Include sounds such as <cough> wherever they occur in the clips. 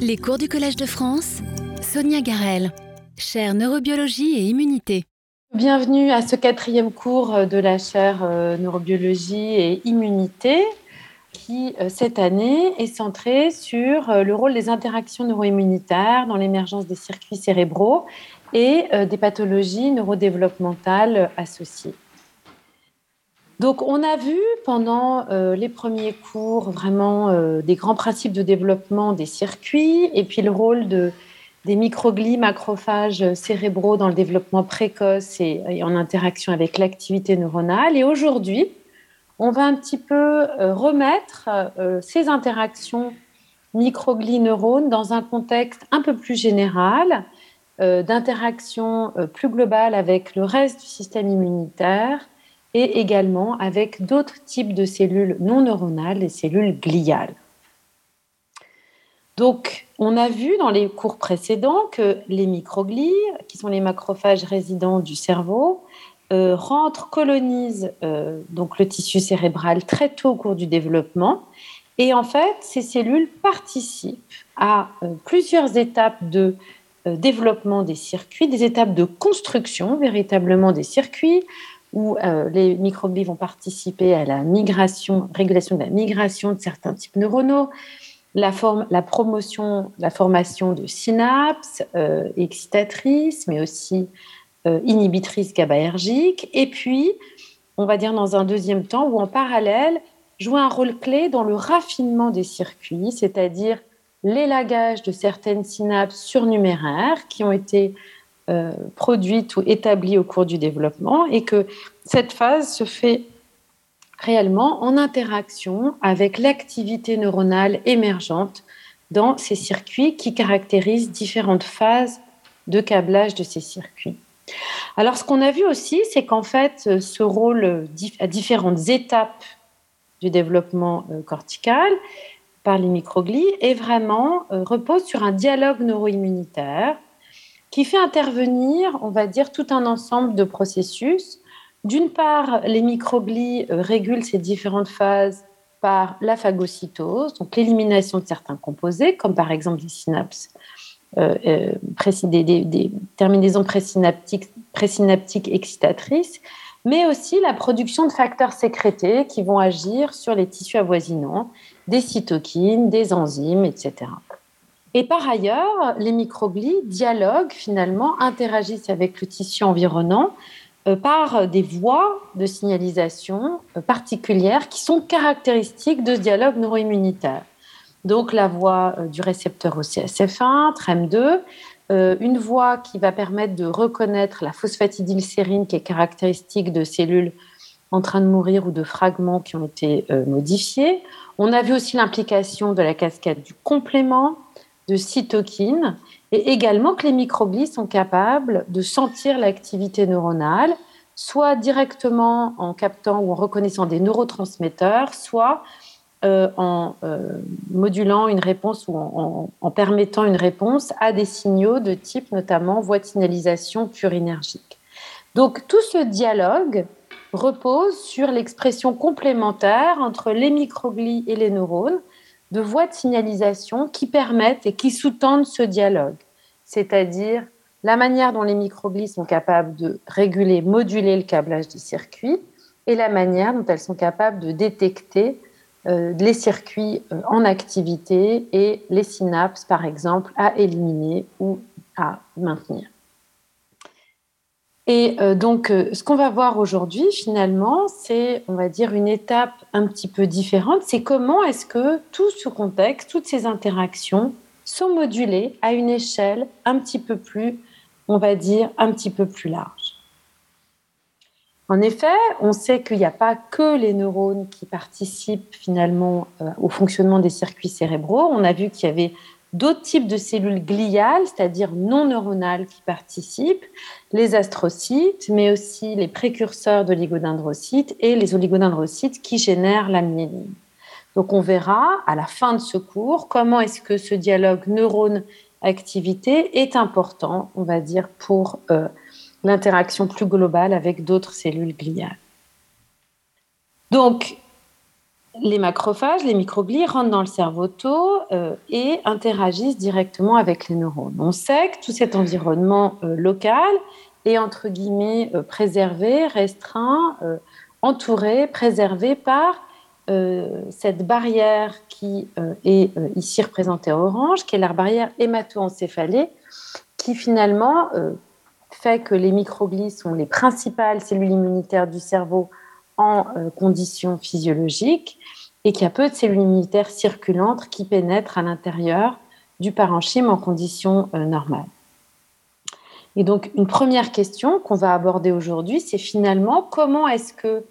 Les cours du Collège de France, Sonia Garel, chaire neurobiologie et immunité. Bienvenue à ce quatrième cours de la chaire euh, neurobiologie et immunité qui, euh, cette année, est centré sur euh, le rôle des interactions neuroimmunitaires dans l'émergence des circuits cérébraux et des pathologies neurodéveloppementales associées. Donc, on a vu pendant euh, les premiers cours vraiment euh, des grands principes de développement des circuits et puis le rôle de, des microglies macrophages cérébraux dans le développement précoce et, en interaction avec l'activité neuronale. Et aujourd'hui, on va un petit peu euh, remettre ces interactions microglies-neurones dans un contexte un peu plus général, d'interaction plus globale avec le reste du système immunitaire et également avec d'autres types de cellules non neuronales, les cellules gliales. Donc, on a vu dans les cours précédents que les microglies, qui sont les macrophages résidents du cerveau, euh, rentrent, colonisent euh, donc le tissu cérébral très tôt au cours du développement. Et en fait, ces cellules participent à euh, plusieurs étapes de développement des circuits, des étapes de construction véritablement des circuits, où euh, les microglies vont participer à la migration, régulation de la migration de certains types neuronaux, la, forme, la promotion, la formation de synapses euh, excitatrices, mais aussi euh, inhibitrices GABAergiques, et puis, on va dire dans un deuxième temps, ou en parallèle, jouer un rôle clé dans le raffinement des circuits, c'est-à-dire l'élagage de certaines synapses surnuméraires qui ont été euh, produite ou établie au cours du développement et que cette phase se fait réellement en interaction avec l'activité neuronale émergente dans ces circuits qui caractérisent différentes phases de câblage de ces circuits. Alors ce qu'on a vu aussi, c'est qu'en fait, ce rôle à différentes étapes du développement euh, cortical par les microglies est vraiment euh, repose sur un dialogue neuroimmunitaire qui fait intervenir, on va dire, tout un ensemble de processus. D'une part, les microglies euh, régulent ces différentes phases par la phagocytose, donc l'élimination de certains composés, comme par exemple des synapses, euh, euh des, terminaisons présynaptiques, présynaptiques excitatrices, mais aussi la production de facteurs sécrétés qui vont agir sur les tissus avoisinants, des cytokines, des enzymes, etc. Et par ailleurs, les microglies dialoguent finalement, interagissent avec le tissu environnant euh, par des voies de signalisation euh, particulières qui sont caractéristiques de ce dialogue neuroimmunitaire. Donc la voie euh, du récepteur OCSF1, TREM2, une voie qui va permettre de reconnaître la phosphatidylsérine qui est caractéristique de cellules en train de mourir ou de fragments qui ont été modifiés. On a vu aussi l'implication de la cascade du complément, de cytokines et également que les microglies sont capables de sentir l'activité neuronale, soit directement en captant ou en reconnaissant des neurotransmetteurs, soit euh, en euh, modulant une réponse ou en, permettant une réponse à des signaux de type notamment voie signalisation purinergique. Donc tout ce dialogue repose sur l'expression complémentaire entre les microglies et les neurones de voies de signalisation qui permettent et qui sous-tendent ce dialogue, c'est-à-dire la manière dont les microglies sont capables de réguler, moduler le câblage des circuits et la manière dont elles sont capables de détecter euh, les circuits euh, en activité et les synapses, par exemple, à éliminer ou à maintenir. Et euh, donc, euh, ce qu'on va voir aujourd'hui, finalement, c'est, on va dire, une étape un petit peu différente. C'est comment est-ce que tout ce contexte, toutes ces interactions sont modulées à une échelle un petit peu plus, on va dire, un petit peu plus large. En effet, on sait qu'il n'y a pas que les neurones qui participent finalement euh, au fonctionnement des circuits cérébraux. On a vu qu'il y avait d'autres types de cellules gliales, c'est-à-dire non neuronales, qui participent, les astrocytes, mais aussi les précurseurs d'oligodendrocytes et les oligodendrocytes qui génèrent la myéline. Donc on verra à la fin de ce cours comment est-ce que ce dialogue neurone-activité est important, on va dire, pour euh, l'interaction plus globale avec d'autres cellules gliales. Donc, les macrophages, les microglies rentrent dans le cerveau tôt euh, et interagissent directement avec les neurones. On sait que tout cet environnement euh, local est entre guillemets euh, préservé, restreint, entouré, préservé par cette barrière qui est ici représentée en orange, qui est la barrière hémato-encéphalée, qui finalement fait que les microglies sont les principales cellules immunitaires du cerveau en conditions physiologiques et qu'il y a peu de cellules immunitaires circulantes qui pénètrent à l'intérieur du parenchyme en conditions euh, normales. Et donc, une première question qu'on va aborder aujourd'hui, c'est finalement comment est-ce que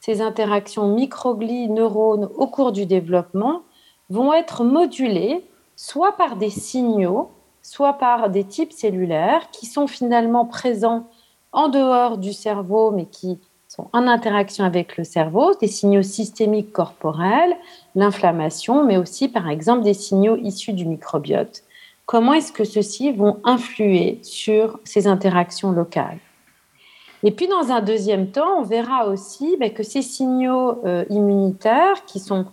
ces interactions microglies-neurones au cours du développement vont être modulées soit par des signaux, soit par des types cellulaires qui sont finalement présents en dehors du cerveau, mais qui sont en interaction avec le cerveau, des signaux systémiques corporels, l'inflammation, mais aussi par exemple des signaux issus du microbiote. Comment est-ce que ceux-ci vont influer sur ces interactions locales? Et puis dans un deuxième temps, on verra aussi ben, que ces signaux euh, immunitaires, qui sont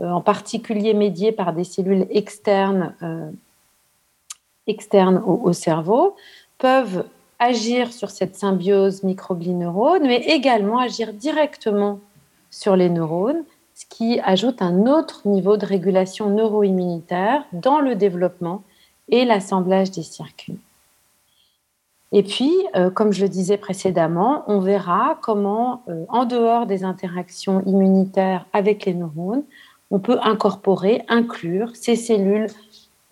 euh, en particulier médiés par des cellules externes, euh, externes au, cerveau, peuvent agir sur cette symbiose microglie-neurone, mais également agir directement sur les neurones, ce qui ajoute un autre niveau de régulation neuro-immunitaire dans le développement et l'assemblage des circuits. Et puis, euh, comme je le disais précédemment, on verra comment, euh, en dehors des interactions immunitaires avec les neurones, on peut incorporer, inclure ces cellules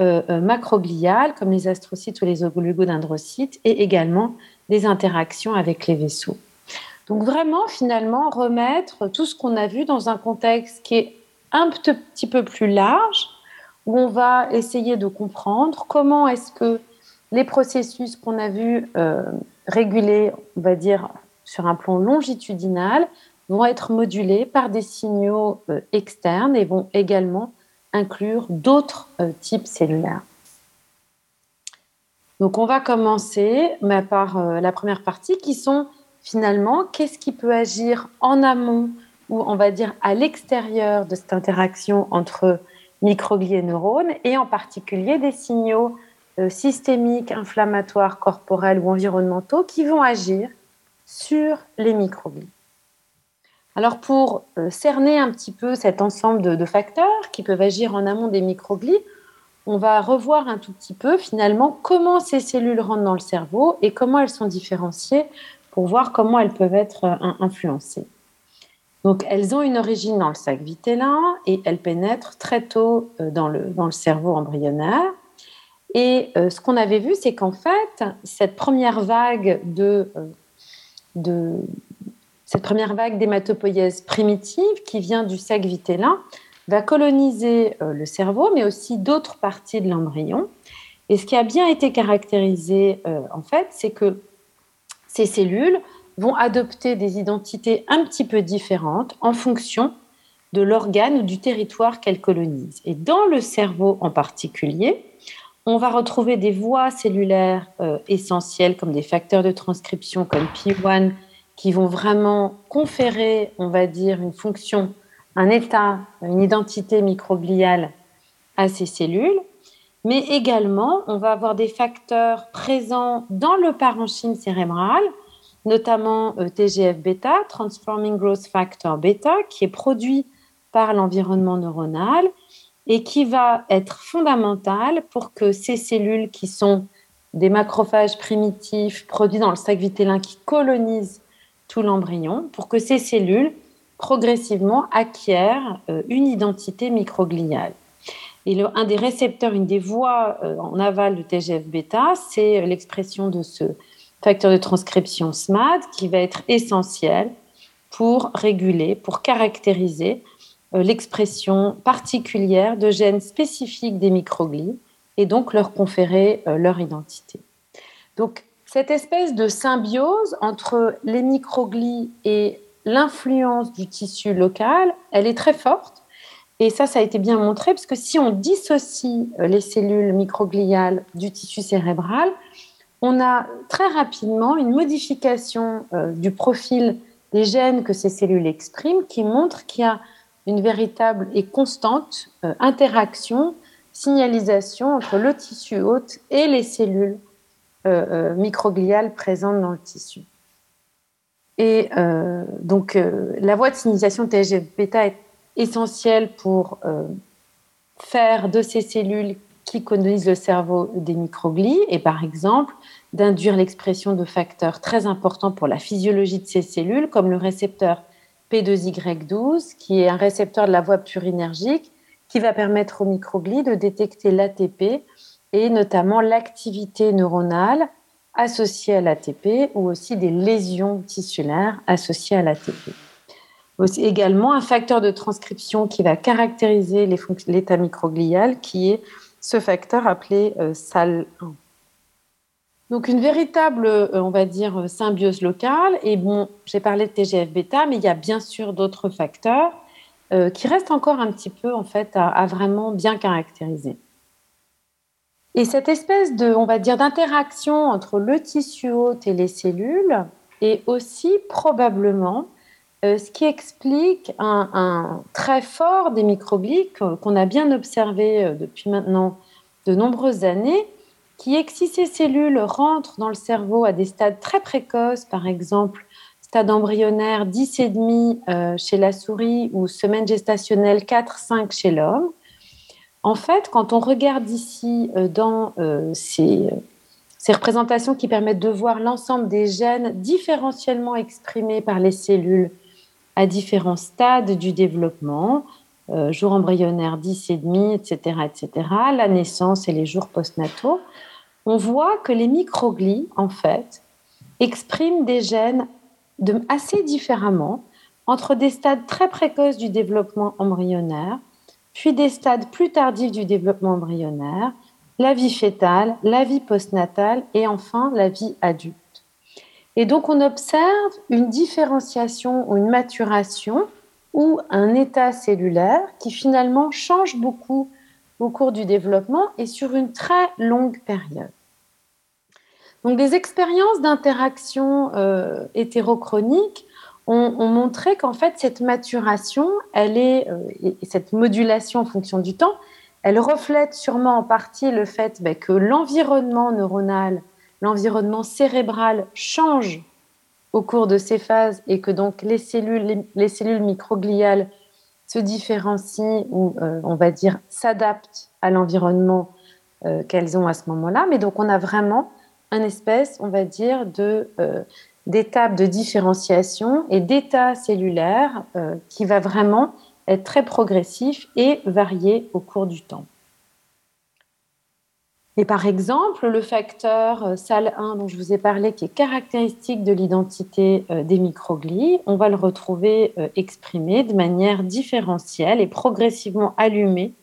macrogliales comme les astrocytes ou les oligodendrocytes et également des interactions avec les vaisseaux. Donc vraiment, finalement, remettre tout ce qu'on a vu dans un contexte qui est un petit peu plus large, où on va essayer de comprendre comment est-ce que les processus qu'on a vus euh, régulés, on va dire, sur un plan longitudinal, vont être modulés par des signaux externes et vont également inclure d'autres euh, types cellulaires. Donc on va commencer par euh, la première partie qui sont finalement qu'est-ce qui peut agir en amont ou on va dire à l'extérieur de cette interaction entre microglies et neurones et en particulier des signaux euh, systémiques, inflammatoires, corporels ou environnementaux qui vont agir sur les microglies. Alors pour euh, cerner un petit peu cet ensemble de, facteurs qui peuvent agir en amont des microglies, on va revoir un tout petit peu finalement comment ces cellules rentrent dans le cerveau et comment elles sont différenciées pour voir comment elles peuvent être euh, influencées. Donc elles ont une origine dans le sac vitellin et elles pénètrent très tôt euh, dans le, cerveau embryonnaire. Et ce qu'on avait vu, c'est qu'en fait, cette première vague de, cette première vague d'hématopoïèse primitive qui vient du sac vitellin va coloniser euh, le cerveau, mais aussi d'autres parties de l'embryon. Et ce qui a bien été caractérisé, euh, en fait, c'est que ces cellules vont adopter des identités un petit peu différentes en fonction de l'organe ou du territoire qu'elles colonisent. Et dans le cerveau en particulier, on va retrouver des voies cellulaires euh, essentielles comme des facteurs de transcription comme P1, qui vont vraiment conférer, on va dire, une fonction, un état, une identité microgliale à ces cellules. Mais également, on va avoir des facteurs présents dans le parenchyme cérébral, notamment euh, TGF-bêta, Transforming Growth Factor bêta, qui est produit par l'environnement neuronal et qui va être fondamental pour que ces cellules qui sont des macrophages primitifs produits dans le sac vitellin qui colonisent tout l'embryon pour que ces cellules progressivement acquièrent euh, une identité microgliale. Et un des récepteurs, une des voies euh, en aval de TGF-bêta, c'est l'expression de ce facteur de transcription SMAD qui va être essentiel pour réguler, pour caractériser euh, l'expression particulière de gènes spécifiques des microglies et donc leur conférer leur identité. Donc, cette espèce de symbiose entre les microglies et l'influence du tissu local, elle est très forte. Et ça, ça a été bien montré, parce que si on dissocie euh, les cellules microgliales du tissu cérébral, on a très rapidement une modification euh, du profil des gènes que ces cellules expriment qui montre qu'il y a une véritable et constante euh, interaction, signalisation entre le tissu hôte et les cellules euh, microgliales présentes dans le tissu. Et donc, la voie de signalisation TGF-bêta est essentielle pour faire de ces cellules qui colonisent le cerveau des microglies et par exemple d'induire l'expression de facteurs très importants pour la physiologie de ces cellules comme le récepteur P2Y12 qui est un récepteur de la voie purinergique qui va permettre aux microglies de détecter l'ATP et notamment l'activité neuronale associée à l'ATP ou aussi des lésions tissulaires associées à l'ATP également un facteur de transcription qui va caractériser l'état microglial, qui est ce facteur appelé euh, SAL1. Donc une véritable, euh, on va dire, symbiose locale. Et bon, j'ai parlé de TGF-bêta, mais il y a bien sûr d'autres facteurs euh, qui restent encore un petit peu, en fait, à, vraiment bien caractériser. Et cette espèce de, on va dire, d'interaction entre le tissu hôte et les cellules est aussi probablement euh, ce qui explique un, très fort des microglies qu'on a bien observé euh, depuis maintenant de nombreuses années, qui est que si ces cellules rentrent dans le cerveau à des stades très précoces, par exemple stade embryonnaire 10,5 euh, chez la souris ou semaine gestationnelle 4-5 chez l'homme, en fait, quand on regarde ici dans ces, ces représentations qui permettent de voir l'ensemble des gènes différentiellement exprimés par les cellules à différents stades du développement, euh, jour embryonnaire 10 et demi, etc., etc., la naissance et les jours postnataux, on voit que les microglies, en fait, expriment des gènes assez différemment entre des stades très précoces du développement embryonnaire, puis des stades plus tardifs du développement embryonnaire, la vie fœtale, la vie postnatale et enfin la vie adulte. Et donc on observe une différenciation ou une maturation ou un état cellulaire qui finalement change beaucoup au cours du développement et sur une très longue période. Donc des expériences d'interaction euh, hétérochronique ont, montré qu'en fait cette maturation, elle est, euh, et cette modulation en fonction du temps, elle reflète sûrement en partie le fait ben, que l'environnement neuronal l'environnement cérébral change au cours de ces phases et que donc les cellules, les, cellules microgliales se différencient ou euh, on va dire s'adaptent à l'environnement euh, qu'elles ont à ce moment-là. Mais donc on a vraiment un espèce, on va dire, de d'étape de différenciation et d'état cellulaire qui va vraiment être très progressif et varier au cours du temps. Et par exemple, le facteur euh, SAL1 dont je vous ai parlé, qui est caractéristique de l'identité euh, des microglies, on va le retrouver euh, exprimé de manière différentielle et progressivement allumé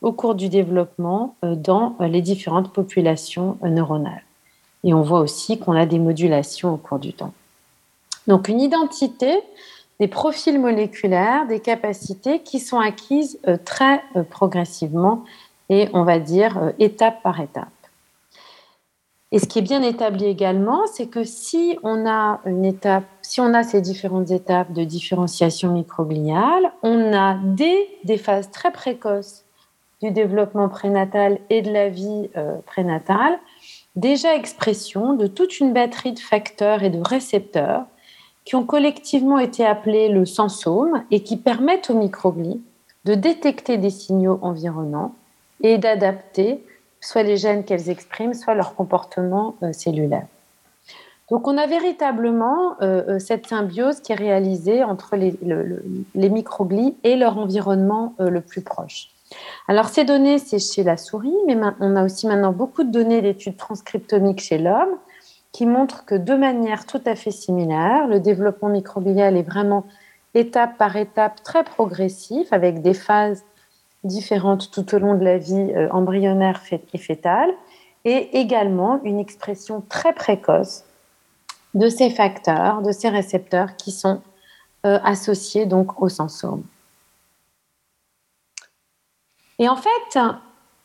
au cours du développement dans les différentes populations neuronales. Et on voit aussi qu'on a des modulations au cours du temps. Donc une identité, des profils moléculaires, des capacités qui sont acquises très progressivement et on va dire euh, étape par étape. Et ce qui est bien établi également, c'est que si on a une étape, si on a ces différentes étapes de différenciation microgliale, on a dès des phases très précoces du développement prénatal et de la vie euh, prénatale, déjà expression de toute une batterie de facteurs et de récepteurs qui ont collectivement été appelés le sensome et qui permettent aux microglies de détecter des signaux environnants et d'adapter soit les gènes qu'elles expriment, soit leur comportement euh, cellulaire. Donc on a véritablement euh, euh, cette symbiose qui est réalisée entre les, les microglies et leur environnement le plus proche. Alors ces données, c'est chez la souris, mais on a aussi maintenant beaucoup de données d'études transcriptomiques chez l'homme qui montrent que de manière tout à fait similaire, le développement microglial est vraiment étape par étape très progressif avec des phases différentes tout au long de la vie euh, embryonnaire et fœtale, et également une expression très précoce de ces facteurs, de ces récepteurs qui sont euh, associés donc au sensome. Et en fait,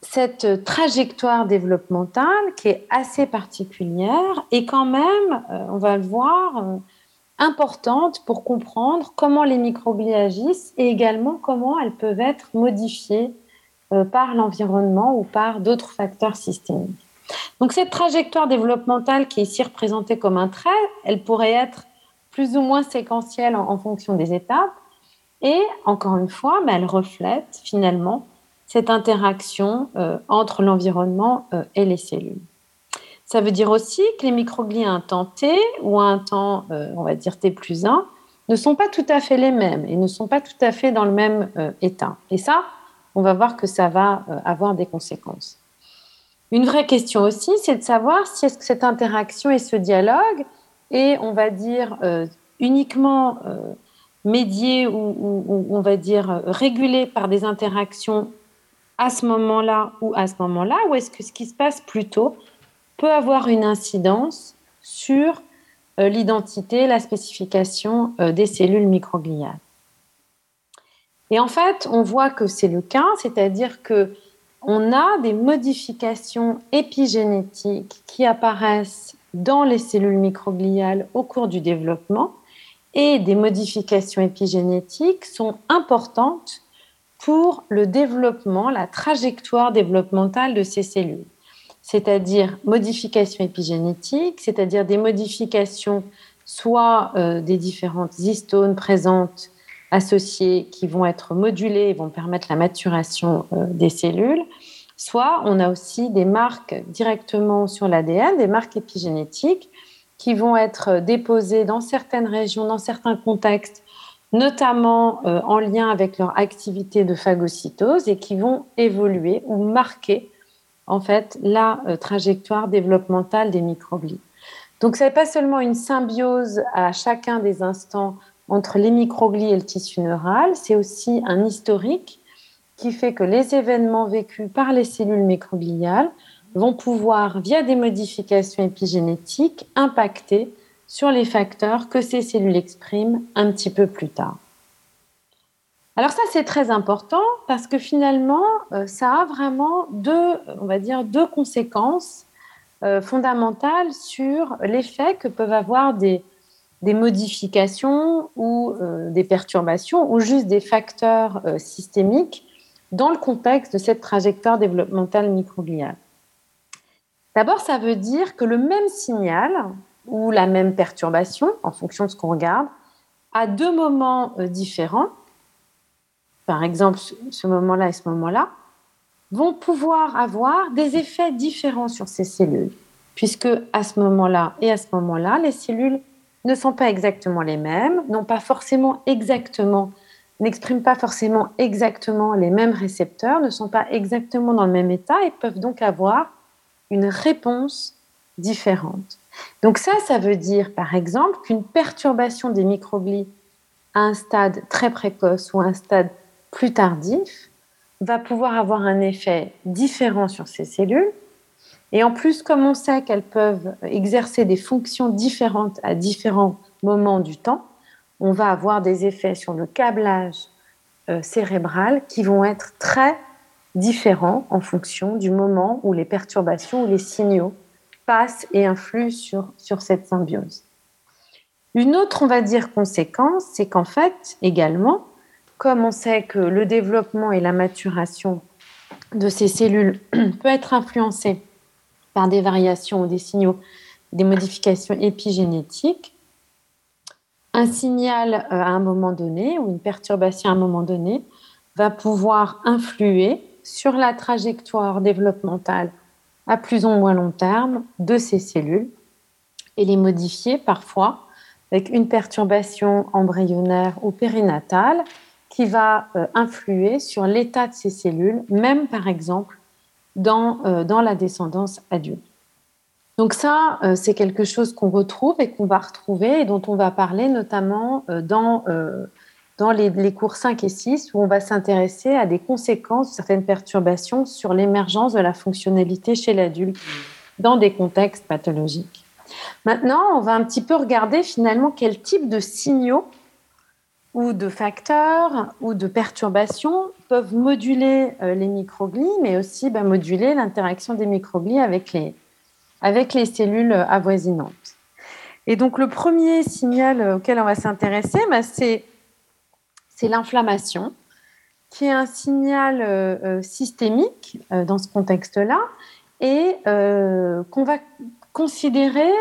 cette trajectoire développementale qui est assez particulière est quand même, euh, on va le voir, importante pour comprendre comment les microglies agissent et également comment elles peuvent être modifiées euh, par l'environnement ou par d'autres facteurs systémiques. Donc cette trajectoire développementale qui est ici représentée comme un trait, elle pourrait être plus ou moins séquentielle en, fonction des étapes. Et encore une fois, mais elle reflète finalement cette interaction euh, entre l'environnement euh, et les cellules. Ça veut dire aussi que les microglies à un temps t ou à un temps, euh, on va dire t plus 1, ne sont pas tout à fait les mêmes et ne sont pas tout à fait dans le même état. Et ça, on va voir que ça va avoir des conséquences. Une vraie question aussi, c'est de savoir si est-ce que cette interaction et ce dialogue est, on va dire, uniquement médié ou, on va dire régulé par des interactions à ce moment-là ou à ce moment-là, ou est-ce que ce qui se passe plus tôt peut avoir une incidence sur euh, l'identité, la spécification euh, des cellules microgliales? Et en fait, on voit que c'est le cas, c'est-à-dire que on a des modifications épigénétiques qui apparaissent dans les cellules microgliales au cours du développement et des modifications épigénétiques sont importantes pour le développement, la trajectoire développementale de ces cellules. C'est-à-dire modifications épigénétiques, c'est-à-dire des modifications soit euh, des différentes histones présentes associées qui vont être modulées et vont permettre la maturation euh, des cellules, soit on a aussi des marques directement sur l'ADN, des marques épigénétiques qui vont être déposées dans certaines régions, dans certains contextes notamment euh, en lien avec leur activité de phagocytose et qui vont évoluer ou marquer en fait la euh, trajectoire développementale des microglies. Donc, ce n'est pas seulement une symbiose à chacun des instants entre les microglies et le tissu neural, c'est aussi un historique qui fait que les événements vécus par les cellules microgliales vont pouvoir, via des modifications épigénétiques, impacter sur les facteurs que ces cellules expriment un petit peu plus tard. Alors ça, c'est très important parce que finalement, euh, ça a vraiment deux, on va dire, deux conséquences euh, fondamentales sur l'effet que peuvent avoir des, modifications ou euh, des perturbations ou juste des facteurs systémiques dans le contexte de cette trajectoire développementale microgliale. D'abord, ça veut dire que le même signal ou la même perturbation, en fonction de ce qu'on regarde, à deux moments euh, différents, par exemple ce moment-là et ce moment-là, vont pouvoir avoir des effets différents sur ces cellules, puisque à ce moment-là et à ce moment-là, les cellules ne sont pas exactement les mêmes, n'ont pas forcément exactement, n'expriment pas forcément exactement les mêmes récepteurs, ne sont pas exactement dans le même état et peuvent donc avoir une réponse différente. Donc ça, ça veut dire par exemple qu'une perturbation des microglies à un stade très précoce ou à un stade plus tardif va pouvoir avoir un effet différent sur ces cellules. Et en plus, comme on sait qu'elles peuvent exercer des fonctions différentes à différents moments du temps, on va avoir des effets sur le câblage euh, cérébral qui vont être très différents en fonction du moment où les perturbations ou les signaux passe et influe sur, sur cette symbiose. Une autre, on va dire, conséquence, c'est qu'en fait, également, comme on sait que le développement et la maturation de ces cellules <clears throat> peut être influencé par des variations ou des signaux, des modifications épigénétiques, un signal euh, à un moment donné ou une perturbation à un moment donné va pouvoir influer sur la trajectoire développementale à plus ou moins long terme de ces cellules et les modifier parfois avec une perturbation embryonnaire ou périnatale qui va euh, influer sur l'état de ces cellules, même par exemple dans, euh, dans la descendance adulte. Donc ça, euh, c'est quelque chose qu'on retrouve et qu'on va retrouver et dont on va parler notamment dans dans les, cours 5 et 6 où on va s'intéresser à des conséquences de certaines perturbations sur l'émergence de la fonctionnalité chez l'adulte dans des contextes pathologiques. Maintenant, on va un petit peu regarder finalement quel type de signaux ou de facteurs ou de perturbations peuvent moduler euh, les microglies, mais aussi bah, moduler l'interaction des microglies avec les, avec les cellules avoisinantes. Et donc, le premier signal auquel on va s'intéresser, bah, c'est l'inflammation, qui est un signal euh, euh, systémique euh, dans ce contexte-là et qu'on va considérer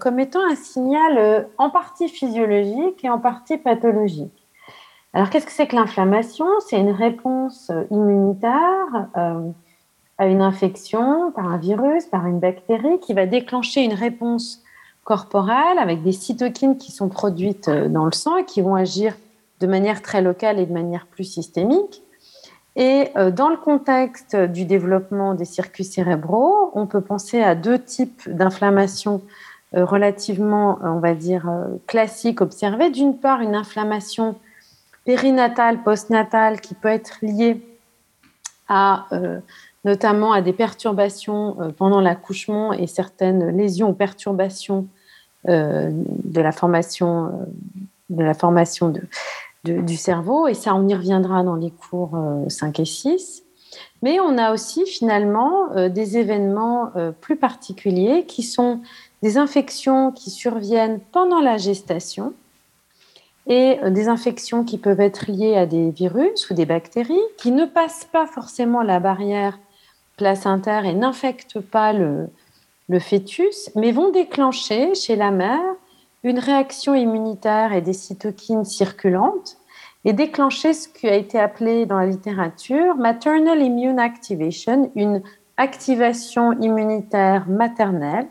comme étant un signal en partie physiologique et en partie pathologique. Alors, qu'est-ce que c'est que l'inflammation? C'est une réponse immunitaire à une infection par un virus, par une bactérie, qui va déclencher une réponse corporelle avec des cytokines qui sont produites dans le sang et qui vont agir de manière très locale et de manière plus systémique. Et euh, dans le contexte du développement des circuits cérébraux, on peut penser à deux types d'inflammation euh, relativement, on va dire, classiques observées. D'une part, une inflammation périnatale, postnatale, qui peut être liée à notamment à des perturbations euh, pendant l'accouchement et certaines lésions ou perturbations euh, de la formation, euh, de la formation du cerveau. Et ça, on y reviendra dans les cours 5 et 6. Mais on a aussi finalement des événements plus particuliers qui sont des infections qui surviennent pendant la gestation et des infections qui peuvent être liées à des virus ou des bactéries qui ne passent pas forcément la barrière placentaire et n'infectent pas le, fœtus, mais vont déclencher chez la mère une réaction immunitaire et des cytokines circulantes et déclencher ce qui a été appelé dans la littérature maternal immune activation, une activation immunitaire maternelle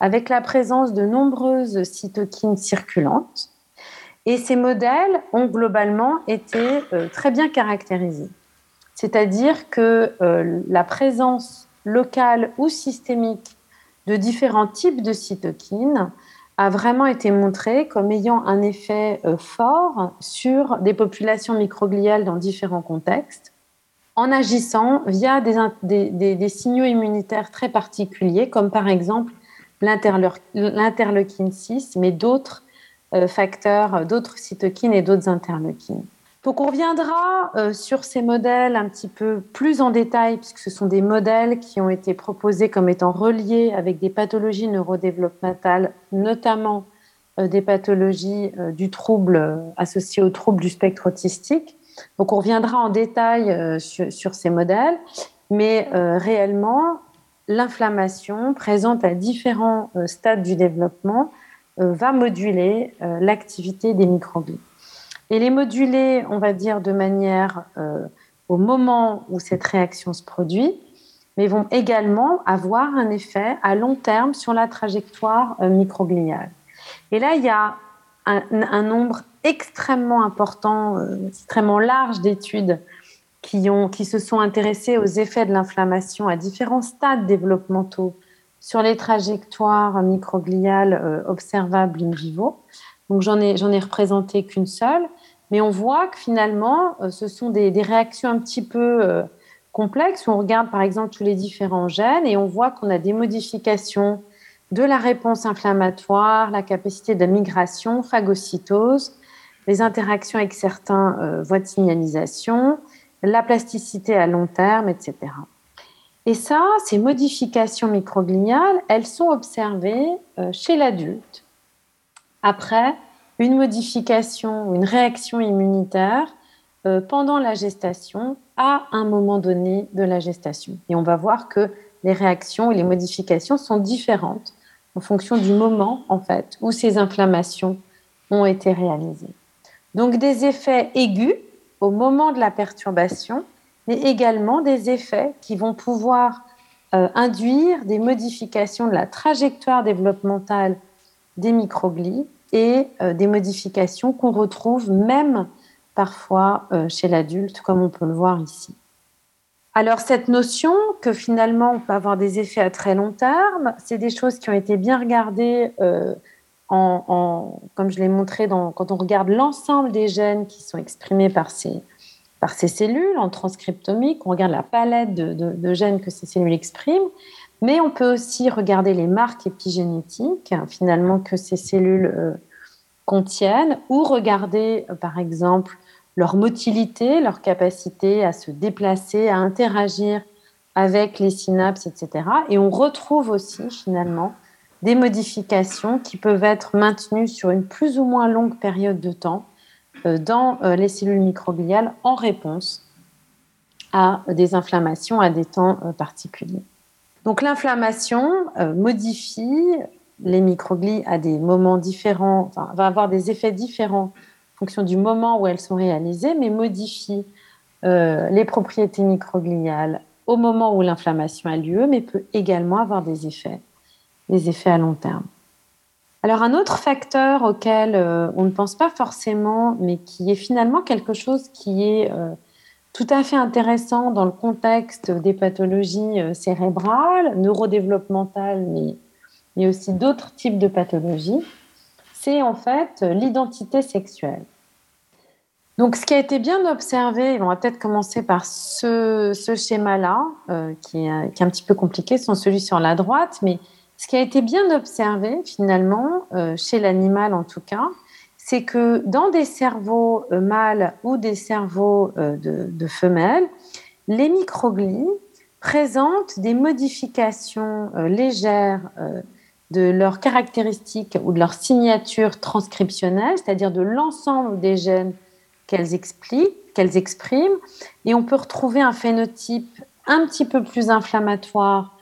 avec la présence de nombreuses cytokines circulantes. Et ces modèles ont globalement été euh, très bien caractérisés. C'est-à-dire que euh, la présence locale ou systémique de différents types de cytokines a vraiment été montrée comme ayant un effet euh, fort sur des populations microgliales dans différents contextes, en agissant via des, signaux immunitaires très particuliers, comme par exemple l'interleukine 6, mais d'autres euh, facteurs, d'autres cytokines et d'autres interleukines. Donc on reviendra euh, sur ces modèles un petit peu plus en détail, puisque ce sont des modèles qui ont été proposés comme étant reliés avec des pathologies neurodéveloppementales, notamment euh, des pathologies euh, du trouble associées au trouble du spectre autistique. Donc on reviendra en détail sur, sur, ces modèles, mais réellement, l'inflammation présente à différents stades du développement va moduler l'activité des microglies et les moduler, on va dire, de manière euh, au moment où cette réaction se produit, mais vont également avoir un effet à long terme sur la trajectoire euh, microgliale. Et là, il y a un, nombre extrêmement important, euh, extrêmement large d'études qui, qui se sont intéressées aux effets de l'inflammation à différents stades développementaux sur les trajectoires microgliales observables in vivo. Donc j'en ai, j'en ai représenté qu'une seule, mais on voit que finalement, euh, ce sont des, réactions un petit peu euh, complexes. On regarde par exemple tous les différents gènes et on voit qu'on a des modifications de la réponse inflammatoire, la capacité de migration, phagocytose, les interactions avec certains euh, voies de signalisation, la plasticité à long terme, etc. Et ça, ces modifications microgliales, elles sont observées chez l'adulte après une modification ou une réaction immunitaire euh, pendant la gestation à un moment donné de la gestation. Et on va voir que les réactions et les modifications sont différentes en fonction du moment en fait où ces inflammations ont été réalisées. Donc des effets aigus au moment de la perturbation, mais également des effets qui vont pouvoir euh, induire des modifications de la trajectoire développementale des microglies et euh, des modifications qu'on retrouve même parfois euh, chez l'adulte, comme on peut le voir ici. Alors cette notion que finalement on peut avoir des effets à très long terme, c'est des choses qui ont été bien regardées euh, en, comme je l'ai montré quand on regarde l'ensemble des gènes qui sont exprimés par ces, par ces cellules en transcriptomique, on regarde la palette de gènes que ces cellules expriment, mais on peut aussi regarder les marques épigénétiques, finalement, que ces cellules euh, contiennent, ou regarder, euh, par exemple, leur motilité, leur capacité à se déplacer, à interagir avec les synapses, etc. Et on retrouve aussi, finalement, des modifications qui peuvent être maintenues sur une plus ou moins longue période de temps euh, dans les cellules microgliales en réponse à des inflammations à des temps particuliers. Donc l'inflammation modifie les microglies à des moments différents, va avoir des effets différents en fonction du moment où elles sont réalisées, mais modifie les propriétés microgliales au moment où l'inflammation a lieu, mais peut également avoir des effets, des effets à long terme. Alors un autre facteur auquel euh, on ne pense pas forcément, mais qui est finalement quelque chose qui est euh, tout à fait intéressant dans le contexte des pathologies euh, cérébrales, neurodéveloppementales, mais, aussi d'autres types de pathologies, c'est en fait l'identité sexuelle. Donc, ce qui a été bien observé, on va peut-être commencer par ce, schéma-là, qui, est, qui, est, un petit peu compliqué, c'est celui sur la droite, mais ce qui a été bien observé finalement, euh, chez l'animal en tout cas, c'est que dans des cerveaux euh, mâles ou des cerveaux euh, de, femelles, les microglies présentent des modifications légères de leurs caractéristiques ou de leur signature transcriptionnelle, c'est-à-dire de l'ensemble des gènes qu'elles expriment, et on peut retrouver un phénotype un petit peu plus inflammatoire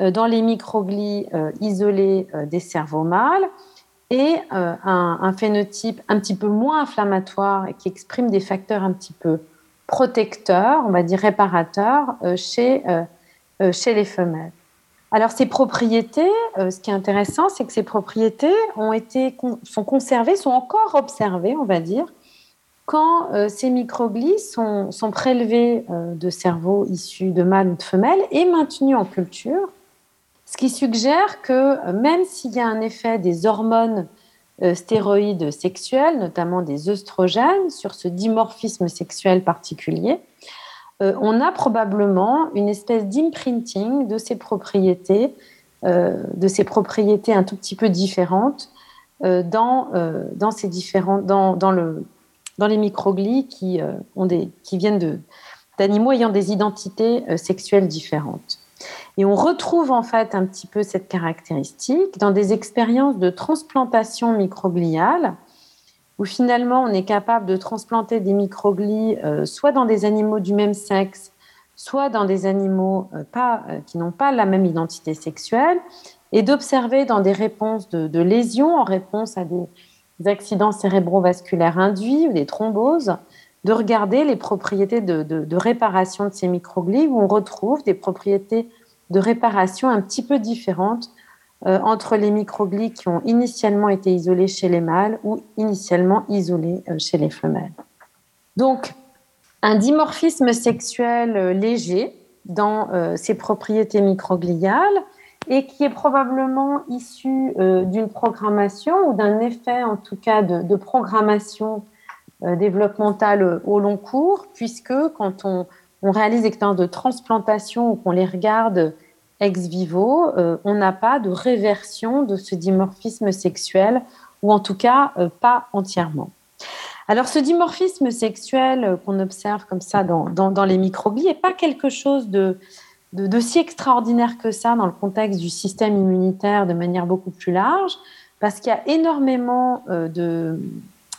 euh, dans les microglies euh, isolés euh, des cerveaux mâles et un, phénotype un petit peu moins inflammatoire et qui exprime des facteurs un petit peu protecteurs, on va dire réparateurs, chez, chez les femelles. Alors ces propriétés, ce qui est intéressant, c'est que ces propriétés ont été, sont conservées, sont encore observées, on va dire, quand ces microglies sont, sont prélevés de cerveaux issus de mâles ou de femelles et maintenus en culture ce qui suggère que euh, même s'il y a un effet des hormones euh, stéroïdes sexuelles, notamment des œstrogènes, sur ce dimorphisme sexuel particulier, euh, on a probablement une espèce d'imprinting de ces propriétés, de ces propriétés un tout petit peu différentes dans, les microglies qui viennent d'animaux ayant des identités sexuelles différentes. Et on retrouve en fait un petit peu cette caractéristique dans des expériences de transplantation microgliale, où finalement on est capable de transplanter des microglies euh, soit dans des animaux du même sexe, soit dans des animaux euh, euh, qui n'ont pas la même identité sexuelle, et d'observer dans des réponses de, lésions en réponse à des, accidents cérébrovasculaires induits ou des thromboses, de regarder les propriétés de, réparation de ces microglies, où on retrouve des propriétés de réparation un petit peu différente euh, entre les microglies qui ont initialement été isolés chez les mâles ou initialement isolés euh, chez les femelles. Donc, un dimorphisme sexuel euh, léger dans ces propriétés microgliales et qui est probablement issu d'une programmation ou d'un effet en tout cas de programmation développementale au long cours, puisque quand on, on réalise des expériences de transplantation ou qu'on les regarde ex vivo, euh, on n'a pas de réversion de ce dimorphisme sexuel, ou en tout cas euh, pas entièrement. Alors ce dimorphisme sexuel euh, qu'on observe comme ça dans, dans, les microglies n'est pas quelque chose de, de, si extraordinaire que ça dans le contexte du système immunitaire de manière beaucoup plus large, parce qu'il y a énormément de,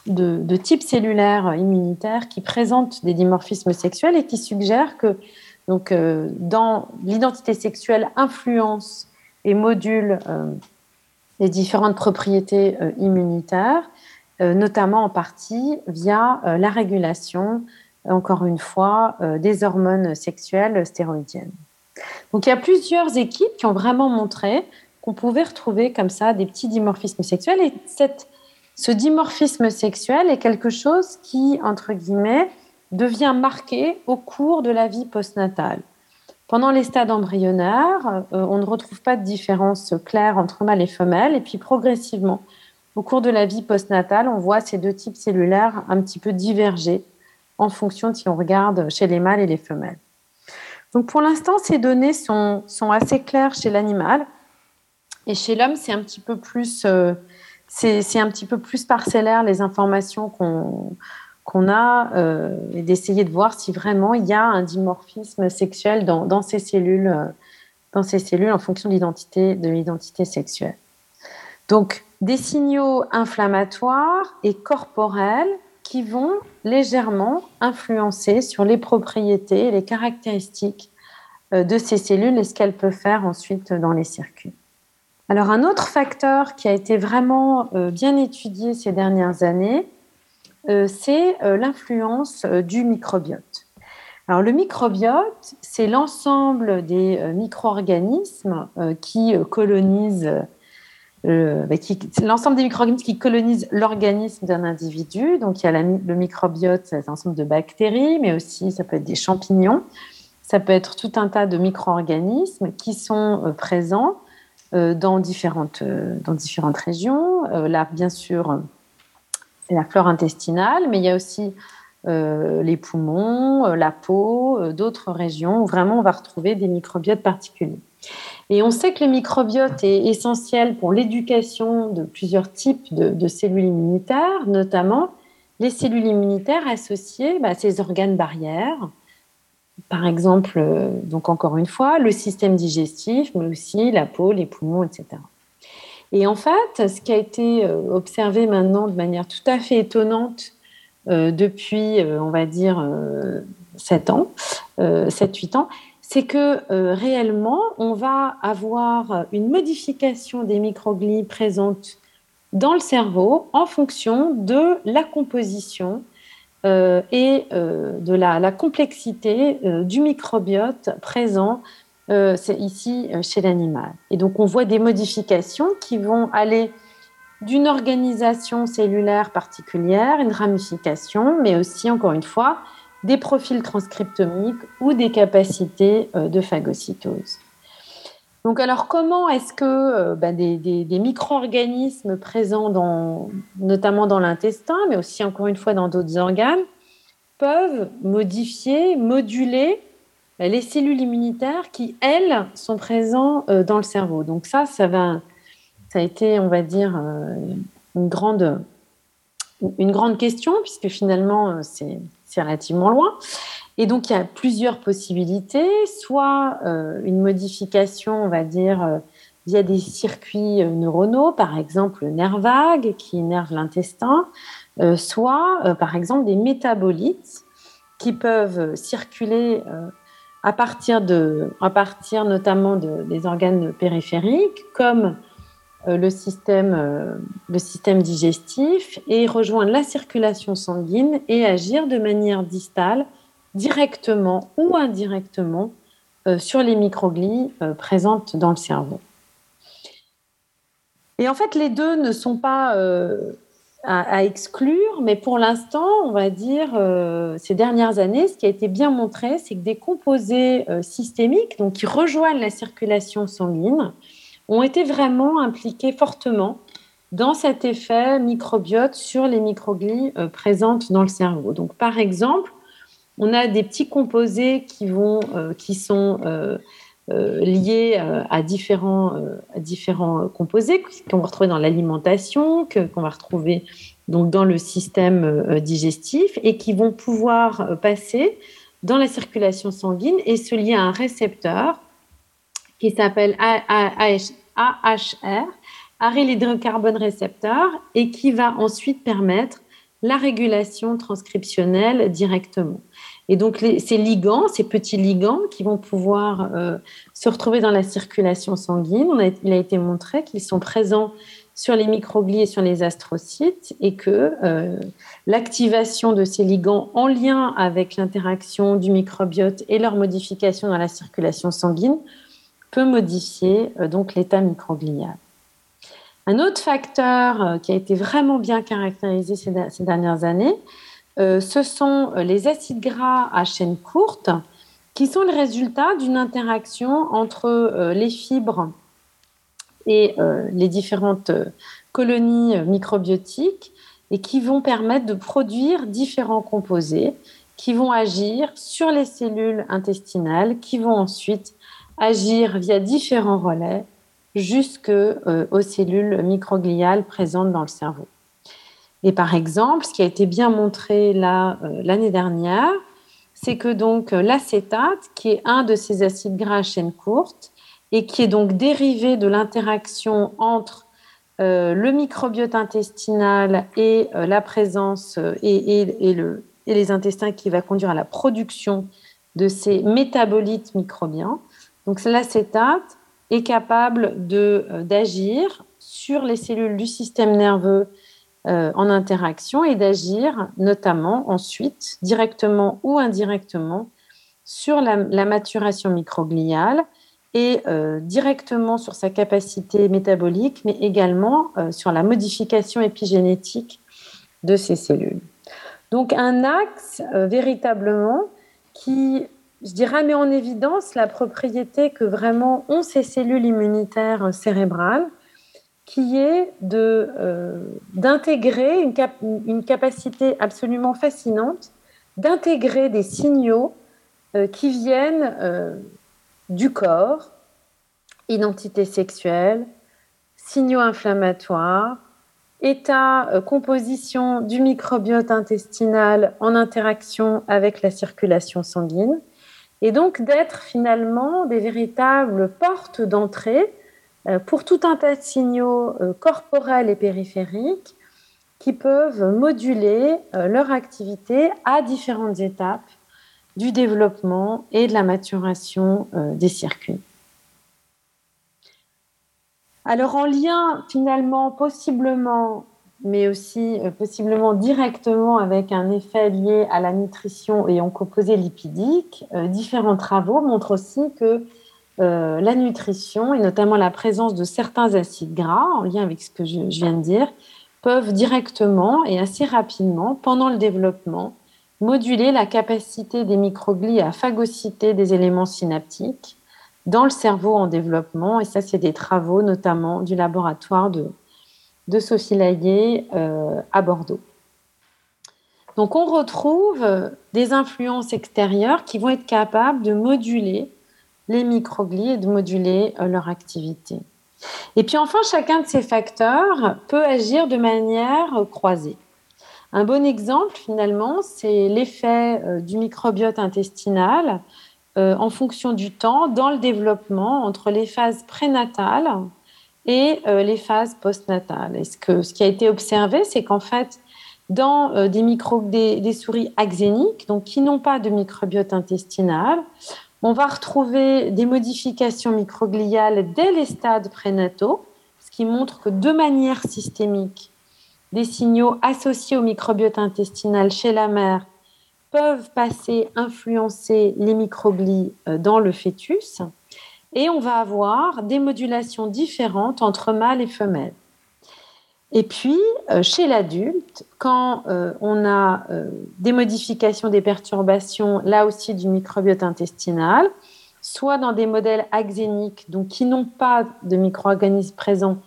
de, types cellulaires immunitaires qui présentent des dimorphismes sexuels et qui suggèrent que donc, euh, dans l'identité sexuelle influence et module euh, les différentes propriétés euh, immunitaires, notamment en partie via la régulation, encore une fois, des hormones sexuelles stéroïdiennes. Donc il y a plusieurs équipes qui ont vraiment montré qu'on pouvait retrouver comme ça des petits dimorphismes sexuels et cette ce dimorphisme sexuel est quelque chose qui, entre guillemets, devient marqué au cours de la vie postnatale. Pendant les stades embryonnaires, euh, on ne retrouve pas de différence claire entre mâles et femelles, et puis progressivement, au cours de la vie postnatale, on voit ces deux types cellulaires un petit peu diverger en fonction de si on regarde chez les mâles et les femelles. Donc pour l'instant, ces données sont, sont assez claires chez l'animal, et chez l'homme, c'est un petit peu plus... Euh, c'est un petit peu plus parcellaire les informations qu'on a euh, et d'essayer de voir si vraiment il y a un dimorphisme sexuel dans, ces cellules, euh, dans ces cellules en fonction de l'identité de l'identité sexuelle. Donc, des signaux inflammatoires et corporels qui vont légèrement influencer sur les propriétés et les caractéristiques euh, de ces cellules et ce qu'elles peuvent faire ensuite dans les circuits. Alors un autre facteur qui a été vraiment euh, bien étudié ces dernières années, euh, c'est l'influence du microbiote. Alors le microbiote, c'est l'ensemble des micro-organismes qui colonisent bah, l'ensemble des qui colonisent l'organisme d'un individu. Donc, il y a le microbiote, c'est un ensemble de bactéries, mais aussi ça peut être des champignons. Ça peut être tout un tas de micro-organismes qui sont euh, présents euh, dans, différentes, euh, dans différentes régions. là, bien sûr, c'est la flore intestinale, mais il y a aussi les poumons, la peau, d'autres régions où vraiment on va retrouver des microbiotes particuliers. Et on sait que le microbiote est essentiel pour l'éducation de plusieurs types de, cellules immunitaires, notamment les cellules immunitaires associées bah, à ces organes barrières. Par exemple, euh, donc encore une fois, le système digestif, mais aussi la peau, les poumons, etc. Et en fait, ce qui a été euh, observé maintenant de manière tout à fait étonnante euh, depuis, on va dire, 7 ans, 7-8 ans, c'est que euh, réellement, on va avoir une modification des microglies présentes dans le cerveau en fonction de la composition euh, et euh, de la, complexité du microbiote présent ici chez l'animal. Et donc, on voit des modifications qui vont aller d'une organisation cellulaire particulière, une ramification, mais aussi, encore une fois, des profils transcriptomiques ou des capacités euh, de phagocytose. Donc alors comment est-ce que euh, bah, des, micro-organismes présents notamment dans l'intestin, mais aussi encore une fois dans d'autres organes, peuvent modifier, moduler les cellules immunitaires qui, elles, sont présentes euh, dans le cerveau? Donc ça, ça, a été, on va dire, une grande, une grande question, puisque finalement, c'est relativement loin. Et donc, il y a plusieurs possibilités, soit euh, une modification, on va dire, euh, via des circuits euh, neuronaux, par exemple le nerf vague qui innerve l'intestin, soit, par exemple, des métabolites qui peuvent circuler à partir, de, à partir notamment des organes périphériques, comme le système, le système digestif et rejoindre la circulation sanguine et agir de manière distale, directement ou indirectement, euh, sur les microglies présentes dans le cerveau. Et en fait, les deux ne sont pas à, exclure, mais pour l'instant, on va dire, ces dernières années, ce qui a été bien montré, c'est que des composés systémiques, donc qui rejoignent la circulation sanguine, ont été vraiment impliqués fortement dans cet effet microbiote sur les microglies euh, présentes dans le cerveau. Donc, par exemple, on a des petits composés qui, euh, sont euh, liés à différents, composés qu'on va retrouver dans l'alimentation, qu'on va retrouver donc dans le système digestif et qui vont pouvoir passer dans la circulation sanguine et se lier à un récepteur qui s'appelle AHR, aryl hydrocarbone récepteur, et qui va ensuite permettre la régulation transcriptionnelle directement. Et donc, ces ligands, ces petits ligands qui vont pouvoir euh, se retrouver dans la circulation sanguine, il a été montré qu'ils sont présents sur les microglies et sur les astrocytes et que euh, l'activation de ces ligands en lien avec l'interaction du microbiote et leur modification dans la circulation sanguine peut modifier euh, donc l'état microglial. Un autre facteur qui a été vraiment bien caractérisé ces, dernières années, euh, ce sont les acides gras à chaîne courte, qui sont le résultat d'une interaction entre les fibres et les différentes colonies microbiotiques et qui vont permettre de produire différents composés qui vont agir sur les cellules intestinales, qui vont ensuite agir via différents relais jusque euh, aux cellules microgliales présentes dans le cerveau. Et par exemple, ce qui a été bien montré euh, l'année dernière, c'est que donc euh, l'acétate, qui est un de ces acides gras à chaîne courte et qui est donc dérivé de l'interaction entre le microbiote intestinal et la présence et, les intestins qui va conduire à la production de ces métabolites microbiens. Donc l'acétate est capable d'agir sur les cellules du système nerveux euh, en interaction et d'agir notamment ensuite, directement ou indirectement, sur la, maturation microgliale et euh, directement sur sa capacité métabolique, mais également euh, sur la modification épigénétique de ces cellules. Donc un axe véritablement qui, je dirais, met en évidence la propriété que vraiment ont ces cellules immunitaires cérébrales qui est euh, d'intégrer une, capacité absolument fascinante d'intégrer des signaux euh, qui viennent euh, du corps, identité sexuelle, signaux inflammatoires, état, composition du microbiote intestinal en interaction avec la circulation sanguine, et donc d'être finalement des véritables portes d'entrée pour tout un tas de signaux euh, corporels et périphériques qui peuvent moduler euh, leur activité à différentes étapes du développement et de la maturation des circuits. Alors en lien finalement possiblement, mais aussi possiblement directement avec un effet lié à la nutrition et en composé lipidique, différents travaux montrent aussi que euh, la nutrition et notamment la présence de certains acides gras en lien avec ce que je, viens de dire peuvent directement et assez rapidement pendant le développement moduler la capacité des microglies à phagocyter des éléments synaptiques dans le cerveau en développement. Et ça, c'est des travaux notamment du laboratoire de, Sophie Laillé euh, à Bordeaux. Donc on retrouve des influences extérieures qui vont être capables de moduler les microglies et de moduler euh, leur activité. Et puis enfin, chacun de ces facteurs peut agir de manière euh, croisée. Un bon exemple, finalement, c'est l'effet euh, du microbiote intestinal en fonction du temps dans le développement entre les phases prénatales et les phases postnatales. Ce, que, ce qui a été observé, c'est qu'en fait, dans des, micro, des, souris axéniques, donc qui n'ont pas de microbiote intestinal, on va retrouver des modifications microgliales dès les stades prénataux, ce qui montre que de manière systémique, des signaux associés au microbiote intestinal chez la mère peuvent passer, influencer les microglies euh, dans le fœtus. Et on va avoir des modulations différentes entre mâles et femelles. Et puis, euh, chez l'adulte, quand euh, on a euh, des modifications, des perturbations, là aussi du microbiote intestinal, soit dans des modèles axéniques, donc qui n'ont pas de micro-organismes présents,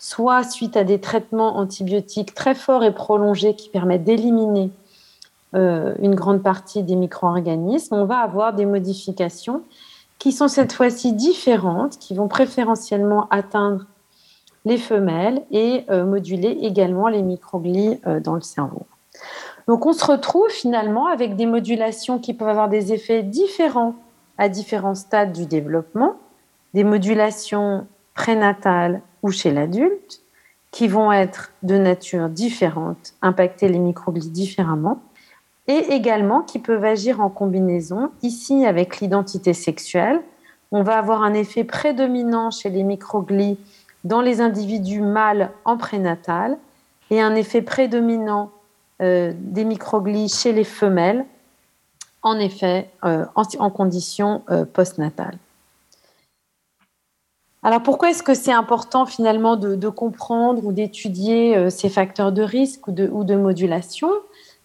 soit suite à des traitements antibiotiques très forts et prolongés qui permettent d'éliminer une grande partie des micro-organismes, on va avoir des modifications qui sont cette fois-ci différentes, qui vont préférentiellement atteindre les femelles et euh, moduler également les microglies euh, dans le cerveau. Donc on se retrouve finalement avec des modulations qui peuvent avoir des effets différents à différents stades du développement, des modulations prénatales ou chez l'adulte, qui vont être de nature différente, impacter les microglies différemment, et également qui peuvent agir en combinaison. Ici, avec l'identité sexuelle, on va avoir un effet prédominant chez les microglies dans les individus mâles en prénatal et un effet prédominant euh, des microglies chez les femelles, en effet, euh, en, conditions euh, postnatales. Alors pourquoi est-ce que c'est important finalement de, comprendre ou d'étudier ces facteurs de risque ou de, ou de modulation?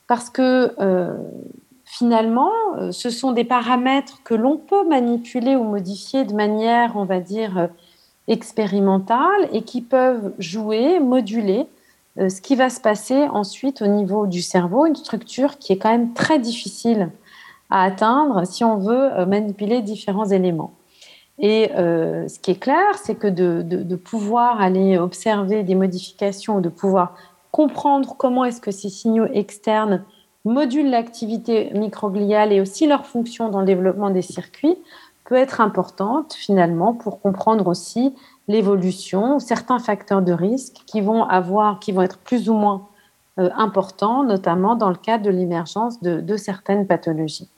Parce que finalement, ce sont des paramètres que l'on peut manipuler ou modifier de manière, on va dire, expérimentales et qui peuvent jouer, moduler euh, ce qui va se passer ensuite au niveau du cerveau, une structure qui est quand même très difficile à atteindre si on veut euh, manipuler différents éléments. Et euh, ce qui est clair, c'est que de, de, pouvoir aller observer des modifications, de pouvoir comprendre comment est-ce que ces signaux externes modulent l'activité microgliale et aussi leur fonction dans le développement des circuits, peut être importante finalement pour comprendre aussi l'évolution, certains facteurs de risque qui vont avoir, qui vont être plus ou moins euh, importants, notamment dans le cadre de l'émergence de, certaines pathologies.